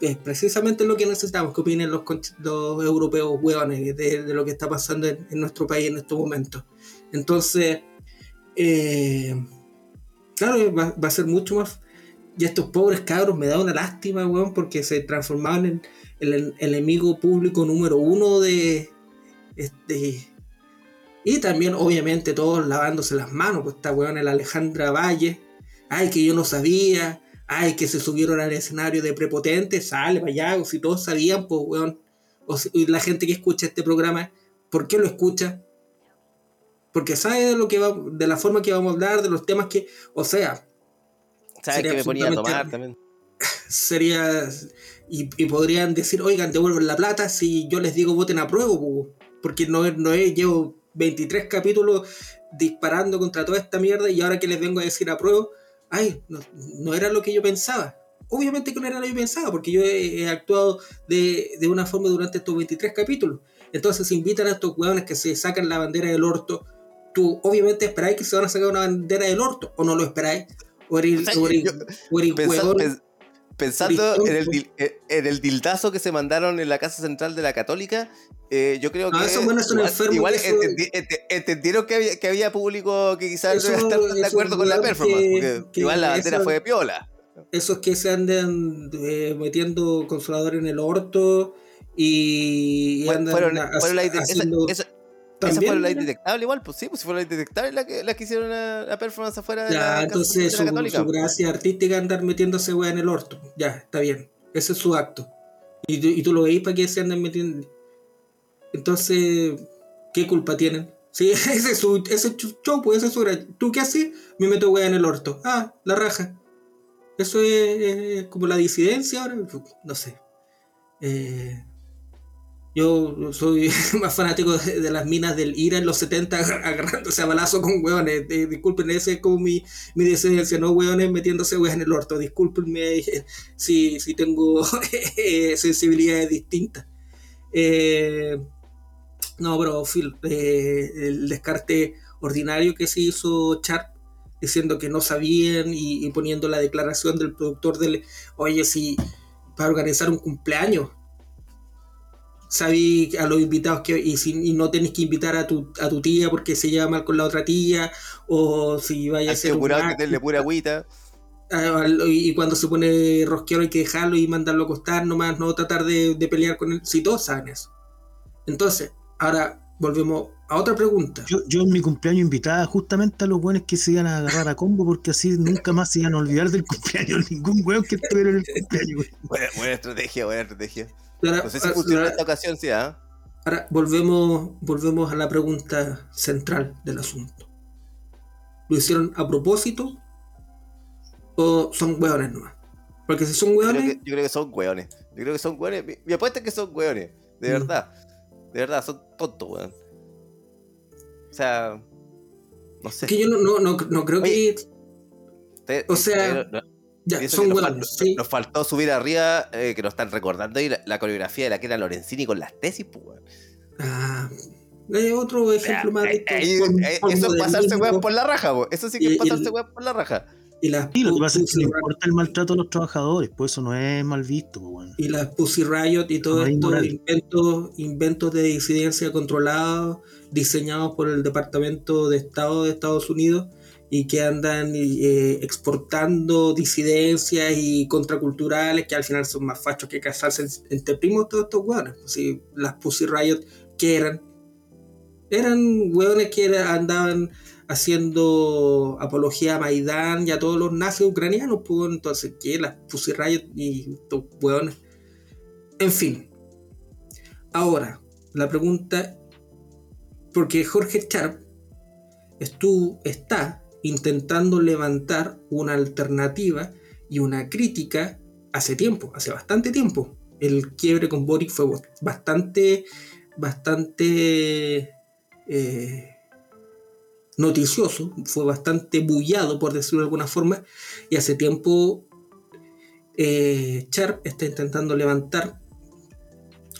es, precisamente lo que necesitamos, que opinen los, los europeos hueones de, de, lo que está pasando en, en, nuestro país en estos momentos. Entonces, eh, claro, va, va, a ser mucho más... Y estos pobres cabros me da una lástima, weón, porque se transformaban en el, el enemigo público número uno de, este, y también, obviamente, todos lavándose las manos, pues esta weón, la Alejandra Valle. Ay, que yo no sabía. Ay, que se subieron al escenario de prepotente. Sale allá, o si todos sabían, pues weón. O si, la gente que escucha este programa, ¿por qué lo escucha? Porque sabe de lo que va, de la forma que vamos a hablar, de los temas que, o sea. ¿Sabes que me ponía a tomar también? Sería. Y, y, podrían decir, oigan, devuelven la plata si yo les digo voten a prueba, porque no, no es, llevo 23 capítulos disparando contra toda esta mierda y ahora que les vengo a decir a prueba, ay, no, no, era lo que yo pensaba. Obviamente que no era lo que yo pensaba, porque yo he, he actuado de, de, una forma durante estos 23 capítulos. Entonces invitan a estos hueones que se sacan la bandera del orto. Tú obviamente esperáis que se van a sacar una bandera del orto, o no lo esperáis. O eres, o eres, yo, o eres pensando, huevón, pensando en el, en el dildazo que se mandaron en la Casa Central de la Católica, eh, yo creo no, que. Esos buenos son igual, enfermos. igual eso, entendi, ent, entendieron que había, que había público que quizás Eso- no iba a estar de eso, acuerdo con la performance, que- porque que igual la bandera eso- fue de piola. esos que se andan eh, metiendo consolador en el orto y, y Fue- andan fueron, la, haciendo. esa, esa también, fue la indetectable igual, pues sí, pues si fue la indetectable la que, la que hicieron la, la performance afuera de Ya, la Casa entonces su, de la Católica. su gracia artística es andar metiéndose weá en el orto. Ya, está bien. Ese es su acto. Y, tú- y tú lo veis para que se andan metiendo. Entonces, ¿qué culpa tienen? Sí, ese es su, ese show, pues ese es su gracia. ¿Tú qué haces? Me meto weá en el orto. Ah, la raja. Eso es, es como la disidencia ahora. No sé. Eh, yo soy más fanático de, las minas del IRA en los 70 agarrándose a balazo con hueones. Eh, disculpen, ese es como mi, mi disidencia, no hueones metiéndose hueas en el orto. Discúlpenme eh, si, si tengo eh, sensibilidades distintas. Eh, no, pero Phil, el descarte ordinario que se hizo Sharp diciendo que no sabían y, y poniendo la declaración del productor del oye si para organizar un cumpleaños sabí a los invitados que y, si, y no tenés que invitar a tu, a tu tía porque se lleva mal con la otra tía o si vaya a ser que acto, meterle pura agüita. y, cuando se pone rosquero hay que dejarlo y mandarlo a acostar nomás, no tratar de, de pelear con él, si todos saben eso. Entonces, ahora volvemos a otra pregunta. Yo, yo en mi cumpleaños invitaba justamente a los buenos que se iban a agarrar a combo porque así nunca más se iban a olvidar del cumpleaños. Ningún weón que estuviera en el cumpleaños. buena estrategia, buena estrategia. Ahora, No sé si ahora- funcionó en esta ocasión, sí, ¿ah? ahora volvemos, volvemos a la pregunta central del asunto. ¿Lo hicieron a propósito o son hueones nomás? Porque si son Yo creo, hueones, que, yo creo que son hueones. Yo creo que son hueones. Mi, mi apuesta es que son hueones. De Mm. verdad. De verdad, son tontos, weón. O sea. No sé. que yo no, no, no, no creo Oye, que... Te- o sea, te- que nos, hueones, fal- sí. nos faltó subir arriba, eh, que nos están recordando ahí la, la coreografía de la que era Lorenzini con las tesis, pues. Ah, Es otro ejemplo más de eso es pasarse weón por la raja, eso sí que es pasarse weón por la raja. Y, las lo que pasa es que importa el maltrato a los trabajadores, pues eso no es mal visto. Bueno. Y las Pussy Riot y todos estos inventos, inventos de disidencia controlados, diseñados por el Departamento de Estado de Estados Unidos y que andan eh, exportando disidencias y contraculturales que al final son más fachos que casarse entre primos todos estos hueones. Pues las Pussy Riot, que eran? Eran hueones que andaban haciendo apología a Maidán y a todos los nazis ucranianos, pues entonces, ¿qué? Las Pussy Riot y estos hueones. En fin. Ahora, la pregunta, porque Jorge Sharp estuvo, está intentando levantar una alternativa y una crítica hace tiempo, hace bastante tiempo. El quiebre con Boric fue bastante, bastante eh, noticioso, fue bastante bullado, por decirlo de alguna forma, y hace tiempo eh, Sharp está intentando levantar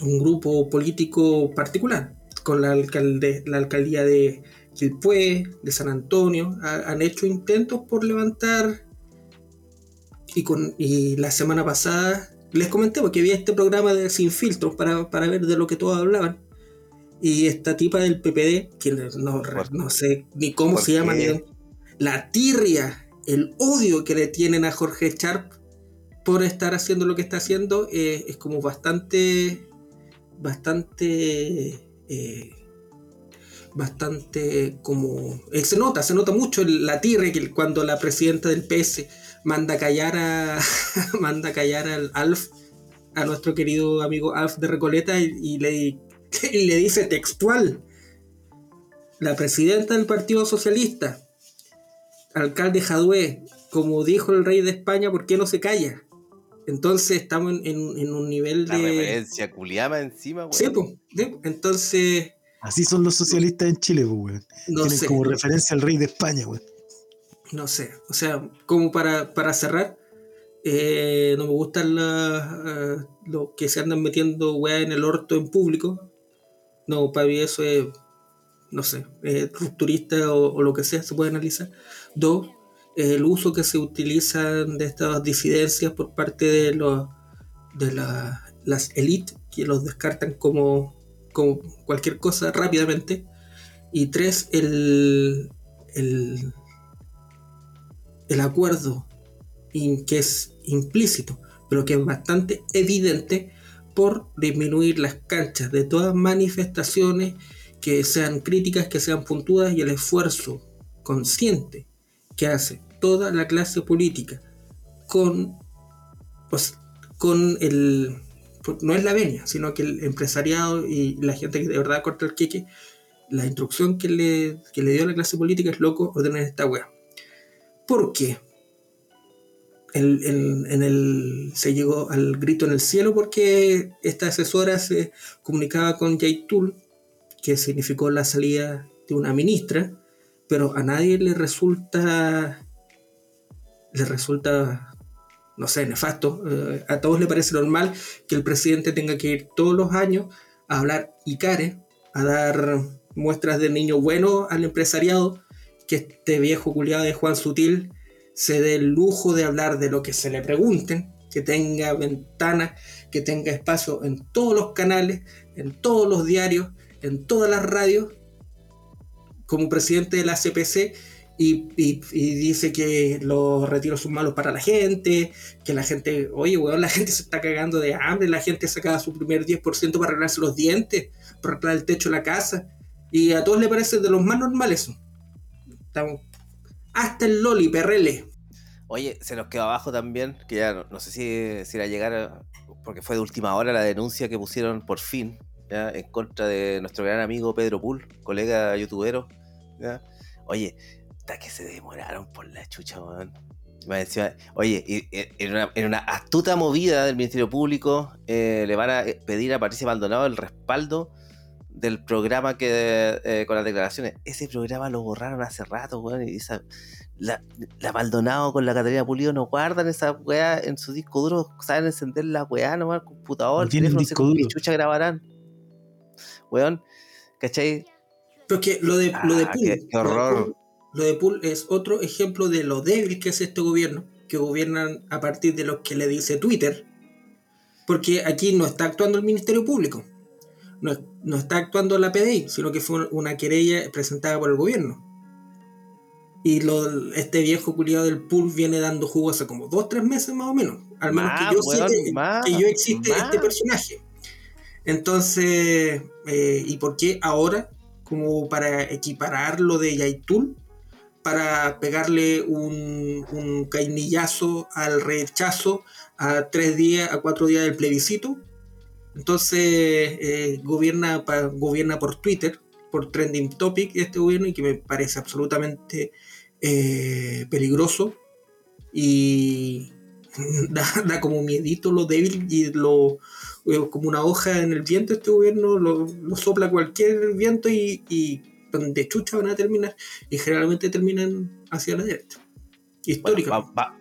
un grupo político particular, con la, alcaldía de Quilpué, de San Antonio, han hecho intentos por levantar, y, con, y la semana pasada les comenté porque vi este programa de Sin Filtros para, para ver de lo que todos hablaban. Y esta tipa del PPD, que no, no sé ni cómo se llama, la tirria, el odio que le tienen a Jorge Sharp por estar haciendo lo que está haciendo, eh, es como bastante, bastante, eh, bastante como... Eh, se nota, se nota mucho la tirria que cuando la presidenta del PS manda callar a, manda callar al Alf, a nuestro querido amigo Alf de Recoleta y, y le y le dice textual, la presidenta del Partido Socialista, alcalde Jadue, como dijo el rey de España, ¿por qué no se calla? Entonces estamos en, un nivel de... La referencia culiama encima, güey. Sí, pues, entonces... Así son los socialistas en Chile, güey. Tienen como referencia al rey de España, güey. No sé, o sea, como para, para cerrar, eh, no me gustan uh, los que se andan metiendo weá en el orto en público. No, para mí eso es, no sé, es rupturista o, lo que sea, se puede analizar. Dos, el uso que se utiliza de estas disidencias por parte de, los, de las élites, que los descartan como, como cualquier cosa rápidamente. Y tres, el, el, el acuerdo que es implícito, pero que es bastante evidente por disminuir las canchas de todas manifestaciones que sean críticas, que sean puntuadas y el esfuerzo consciente que hace toda la clase política con, pues, con el... No es la venia, sino que el empresariado y la gente que de verdad corta el queque, la instrucción que le, que le dio a la clase política es loco ordenar esta wea. ¿Por qué? en el, se llegó al grito en el cielo porque esta asesora se comunicaba con Tool, que significó la salida de una ministra, pero a nadie le resulta, le resulta, no sé, nefasto. Eh, a todos le parece normal que el presidente tenga que ir todos los años a hablar Icare, a dar muestras de niño bueno al empresariado, que este viejo culiado de Juan Sutil se dé el lujo de hablar de lo que se le pregunten, que tenga ventana, que tenga espacio en todos los canales, en todos los diarios, en todas las radios, como presidente de la CPC, y, dice que los retiros son malos para la gente, que la gente, oye, weón, la gente se está cagando de hambre, la gente sacaba su primer 10% para arreglarse los dientes, para arreglar el techo de la casa, y a todos le parece de los más normales. Estamos hasta el Loli, perrele. Oye, se nos quedó abajo también, que ya no, sé si, si, era llegar, porque fue de última hora la denuncia que pusieron por fin ¿ya? en contra de nuestro gran amigo Pedro Pool, colega youtubero. ¿ya? Oye, que se demoraron por la chucha, weón. Oye, en una, en una, astuta movida del Ministerio Público eh, le van a eh, pedir a Patricia Maldonado el respaldo del programa que eh, con las declaraciones. Ese programa lo borraron hace rato, weón. Y esa, la, la, Maldonado con la Catalina Pulido no guardan esa weá en su disco duro. Saben encender la weá nomás, el computador, el teléfono, no sé chucha grabarán. Weón, ¿cachai? Pero que lo de, lo de Ah, Pool, qué- qué horror. Lo de Pool es otro ejemplo de lo débil que es este gobierno, que gobiernan a partir de lo que le dice Twitter, porque aquí no está actuando el Ministerio Público, no, no está actuando la PDI, sino que fue una querella presentada por el gobierno. Y lo, este viejo culiado del Pool viene dando jugo hace como dos, tres meses más o menos. Al menos Más, que yo weón, sé que, más, que yo existe más. este personaje. Entonces, eh, ¿y por qué ahora? Como para equiparar lo de Yaitul, para pegarle un, un cainillazo al rechazo a tres días, a cuatro días del plebiscito. Entonces, eh, gobierna, pa- gobierna por Twitter, por trending topic este gobierno, y que me parece absolutamente eh, peligroso. Y da, da como miedito lo débil y lo eh, como una hoja en el viento este gobierno lo, lo sopla cualquier viento y, y donde chucha van a terminar y generalmente terminan hacia la derecha Bueno, histórica va- va-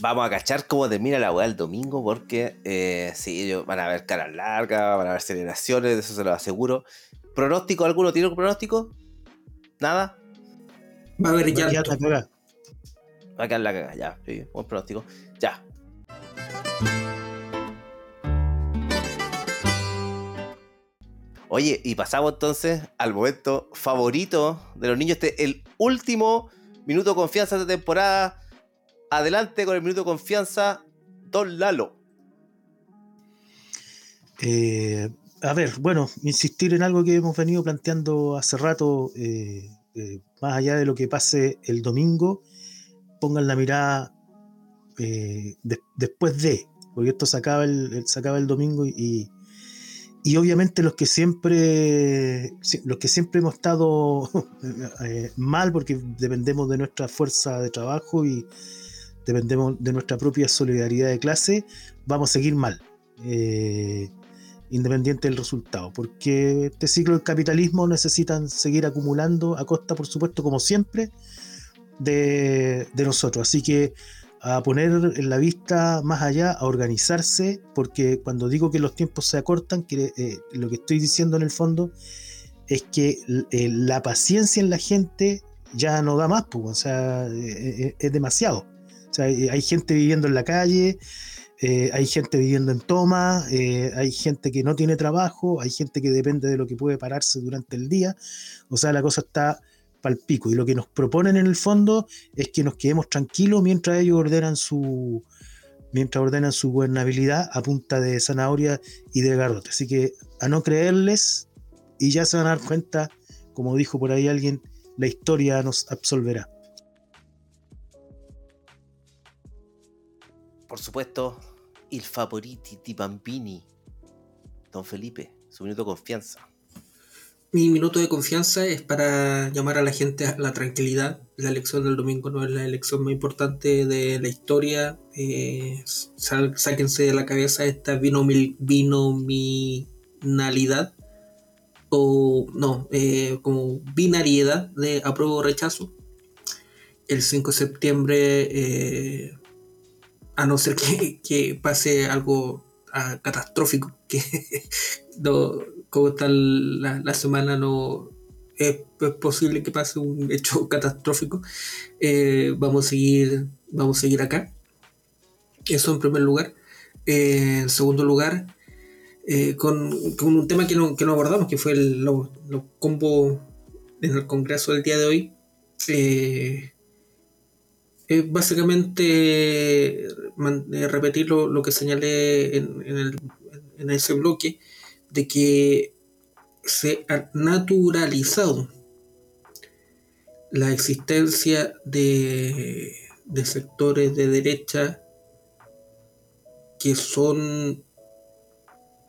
vamos a cachar cómo termina la weá el domingo, porque eh, sí, ellos van a haber caras largas, van a haber celebraciones, de eso se lo aseguro. ¿Pronóstico alguno? ¿Tiene un pronóstico? ¿Nada? va a haber Va a quedar llanto la cagada. Va a quedar la caga, ya, sí, buen pronóstico. Ya. Oye, y pasamos entonces al momento favorito de los niños. Este el último minuto de confianza de temporada. Adelante con el minuto de confianza, Don Lalo. Eh, a ver, bueno, insistir en algo que hemos venido planteando hace rato, eh, eh, más allá de lo que pase el domingo, pongan la mirada de- después de, porque esto se acaba el- se acaba el domingo y, y obviamente los que siempre, si- los que siempre hemos estado eh, mal porque dependemos de nuestra fuerza de trabajo y dependemos de nuestra propia solidaridad de clase, vamos a seguir mal. Eh, independiente del resultado, porque este ciclo del capitalismo necesitan seguir acumulando a costa, por supuesto, como siempre, de, de nosotros. Así que a poner la vista más allá, a organizarse, porque cuando digo que los tiempos se acortan, eh, lo que estoy diciendo en el fondo es que eh, la paciencia en la gente ya no da más, pues, o sea, eh, es demasiado. O sea, hay gente viviendo en la calle, hay gente viviendo en toma, hay gente que no tiene trabajo, hay gente que depende de lo que puede pararse durante el día. O sea, la cosa está pal pico. Y lo que nos proponen en el fondo es que nos quedemos tranquilos mientras ellos ordenan su mientras ordenan su gobernabilidad a punta de zanahoria y de garrote. Así que a no creerles y ya se van a dar cuenta, como dijo por ahí alguien, la historia nos absolverá. Por supuesto, il favoriti di Bambini. Don Felipe, su minuto de confianza. Mi minuto de confianza es para llamar a la gente a la tranquilidad la elección del domingo no es la elección más importante de la historia eh, sáquense de la cabeza esta binomil- binominalidad o no, eh, como binariedad de apruebo o rechazo. El 5 de septiembre, eh, a no ser que, que pase algo ah, catastrófico, que no, como está la, semana no es, es posible que pase un hecho catastrófico, eh, vamos a seguir, vamos a seguir acá. Eso en primer lugar. Eh, en segundo lugar, eh, con, un tema que no, que no abordamos, que fue el, los combos en el Congreso del día de hoy. Eh, es básicamente repetir lo, lo que señalé en, en el- en ese bloque, de que se ha naturalizado la existencia de, de sectores de derecha que son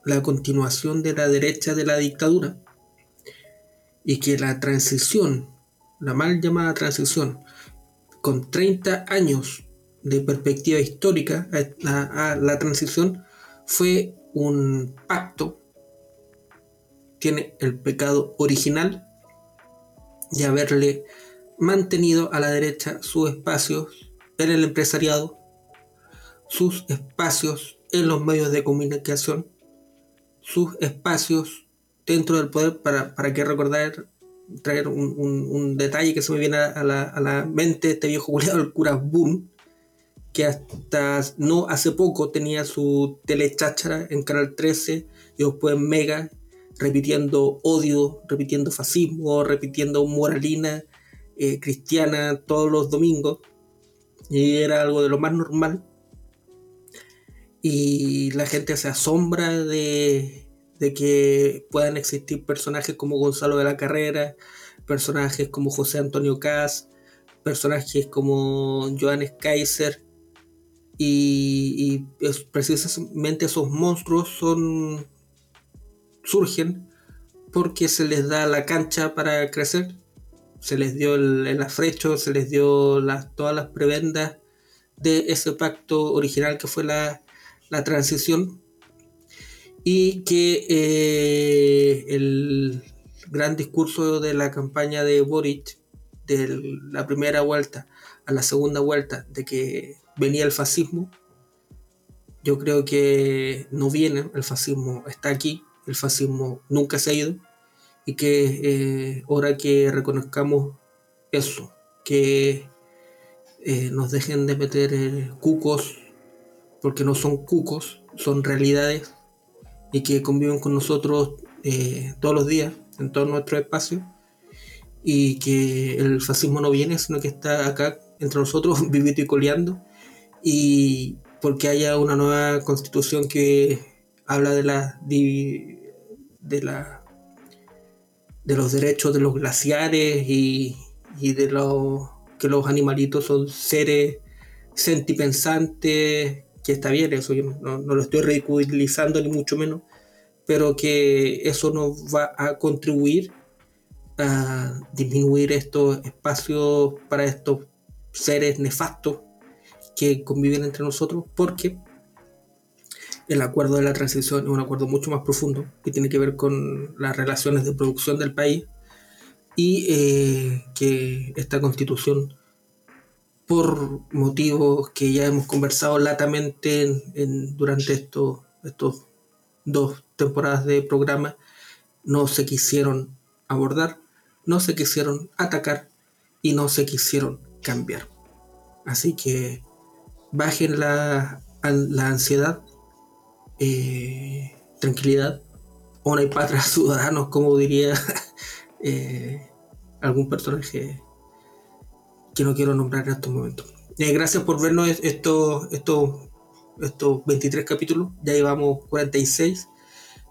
la continuación de la derecha de la dictadura y que la transición, la mal llamada transición, con 30 años de perspectiva histórica a, la transición fue un pacto, tiene el pecado original de haberle mantenido a la derecha sus espacios en el empresariado, sus espacios en los medios de comunicación, sus espacios dentro del poder, para, para que recordar traer un, detalle que se me viene a la, a la mente, este viejo culiado, el cura Boom, que hasta no hace poco tenía su telechachara en Canal 13 y después en Mega, repitiendo odio, repitiendo fascismo, repitiendo moralina eh, cristiana todos los domingos. Y era algo de lo más normal. Y la gente se asombra de, de que puedan existir personajes como Gonzalo de la Carrera, personajes como José Antonio Cas, personajes como Johannes Kaiser, y, precisamente esos monstruos son surgen porque se les da la cancha para crecer, se les dio el, afrecho, se les dio todas las prebendas de ese pacto original que fue la, la transición. Y que eh, el gran discurso de la campaña de Boric, de la primera vuelta a la segunda vuelta, de que venía el fascismo, yo creo que no viene, el fascismo está aquí, el fascismo nunca se ha ido y que eh, ahora que reconozcamos eso, que eh, nos dejen de meter cucos, porque no son cucos, son realidades y que conviven con nosotros eh, todos los días en todo nuestro espacio y que el fascismo no viene, sino que está acá entre nosotros vivito y coleando y porque haya una nueva constitución que habla de la de la de los derechos de los glaciares y, y de los que los animalitos son seres sentipensantes que está bien, eso yo no, lo estoy ridiculizando ni mucho menos, pero que eso nos va a contribuir a disminuir estos espacios para estos seres nefastos que conviven entre nosotros, porque el acuerdo de la transición es un acuerdo mucho más profundo que tiene que ver con las relaciones de producción del país y eh, que esta constitución por motivos que ya hemos conversado latamente durante estos, estos dos temporadas de programa, no se quisieron abordar, no se quisieron atacar y no se quisieron cambiar. Así que bajen la, la ansiedad, eh, tranquilidad, una y patria ciudadanos, como diría eh, algún personaje que no quiero nombrar en estos momentos. Eh, gracias por vernos estos, estos, estos 23 capítulos, ya llevamos 46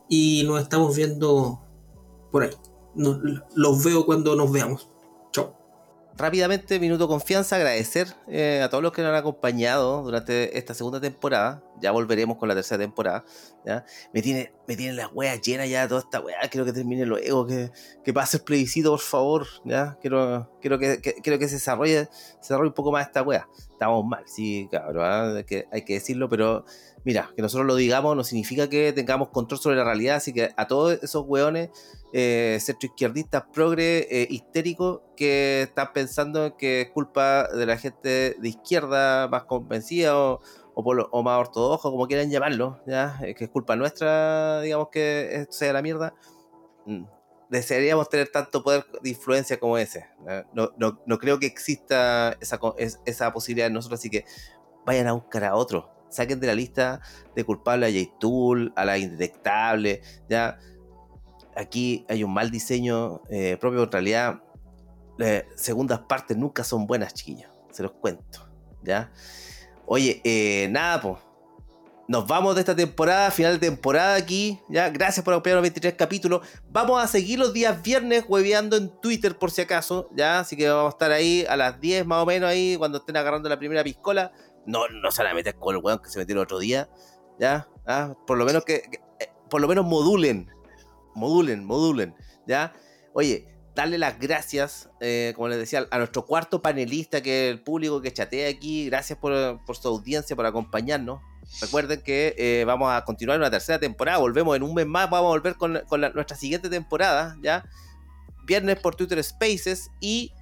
y nos estamos viendo por ahí. los veo cuando nos veamos. Rápidamente, minuto confianza, agradecer eh, a todos los que nos han acompañado durante esta segunda temporada. Ya volveremos con la tercera temporada. Me tiene, me tiene las weas llenas ya toda esta wea. Quiero que termine luego, que, que pase el plebiscito, por favor. ¿ya? Quiero, quiero, que, quiero que se desarrolle, se desarrolle un poco más esta wea. Estamos mal, sí, cabrón, ¿ah? que, hay que decirlo, pero mira, que nosotros lo digamos no significa que tengamos control sobre la realidad. Así que a todos esos weones, eh, izquierdistas, progre, eh, histéricos, que están pensando que es culpa de la gente de izquierda más convencida o o, más ortodoxo, como quieran llamarlo, ¿ya? Eh, que es culpa nuestra, digamos, que esto sea la mierda. Mm, desearíamos tener tanto poder de influencia como ese. No, no, no creo que exista esa, esa posibilidad en nosotros, así que vayan a buscar a otro. Saquen de la lista de culpables a J-Tool, a la indetectable, ¿ya? Aquí hay un mal diseño eh, propio, en realidad, eh, segundas partes nunca son buenas, chiquillos, se los cuento, ¿ya? Oye, eh, nada, pues. Nos vamos de esta temporada, final de temporada aquí. Ya, gracias por acompañarnos los 23 capítulos. Vamos a seguir los días viernes hueveando en Twitter por si acaso. Ya, así que vamos a estar ahí a las 10 más o menos ahí cuando estén agarrando la primera piscola. No, no se van a meter con el weón que se metieron otro día. Ya, ah, por lo menos que, eh, por lo menos modulen. Modulen, modulen. Ya. Oye, darle las gracias, eh, como les decía, a nuestro cuarto panelista, que es el público que chatea aquí. Gracias por, su audiencia, por acompañarnos. Recuerden que eh, vamos a continuar una tercera temporada. Volvemos en un mes más. Vamos a volver con, nuestra siguiente temporada, ¿ya? Viernes por Twitter Spaces. Y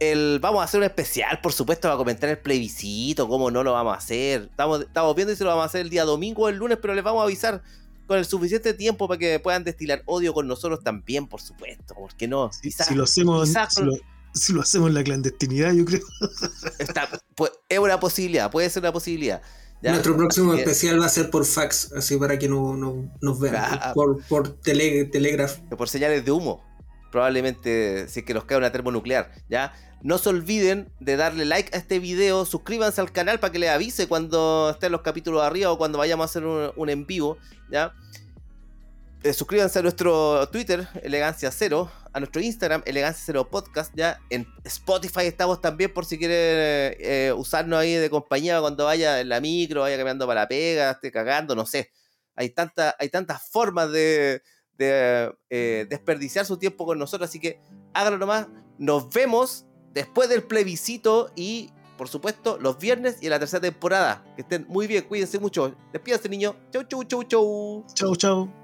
el, vamos a hacer un especial, por supuesto, para comentar el plebiscito. Cómo no lo vamos a hacer. Estamos, estamos viendo si lo vamos a hacer el día domingo o el lunes, pero les vamos a avisar con el suficiente tiempo para que puedan destilar odio con nosotros también, por supuesto. ¿Por qué no? Si, si lo hacemos, quizás si, lo, si lo hacemos en la clandestinidad, yo creo. está- pues, es una posibilidad, puede ser una posibilidad. ¿ya? Nuestro próximo que- especial va a ser por fax, así para que no, no- nos vean. Ah. Por, por tele, telegraph. que por señales de humo. Probablemente si es que nos cae una termonuclear, ¿ya? No se olviden de darle like a este video, suscríbanse al canal para que les avise cuando estén los capítulos arriba o cuando vayamos a hacer un, en vivo, ¿ya? Eh, suscríbanse a nuestro Twitter, Elegancia Cero, a nuestro Instagram, Elegancia Cero Podcast, ¿ya? En Spotify estamos también por si quieren eh, usarnos ahí de compañía cuando vaya en la micro, vaya caminando para la pega, esté cagando, no sé. Hay, tanta, hay tantas formas de, de eh, desperdiciar su tiempo con nosotros. Así que háganlo nomás. Nos vemos después del plebiscito y, por supuesto, los viernes y en la tercera temporada. Que estén muy bien, cuídense mucho. Despídense, niños. Chau, chau, chau, chau. Chau, chau.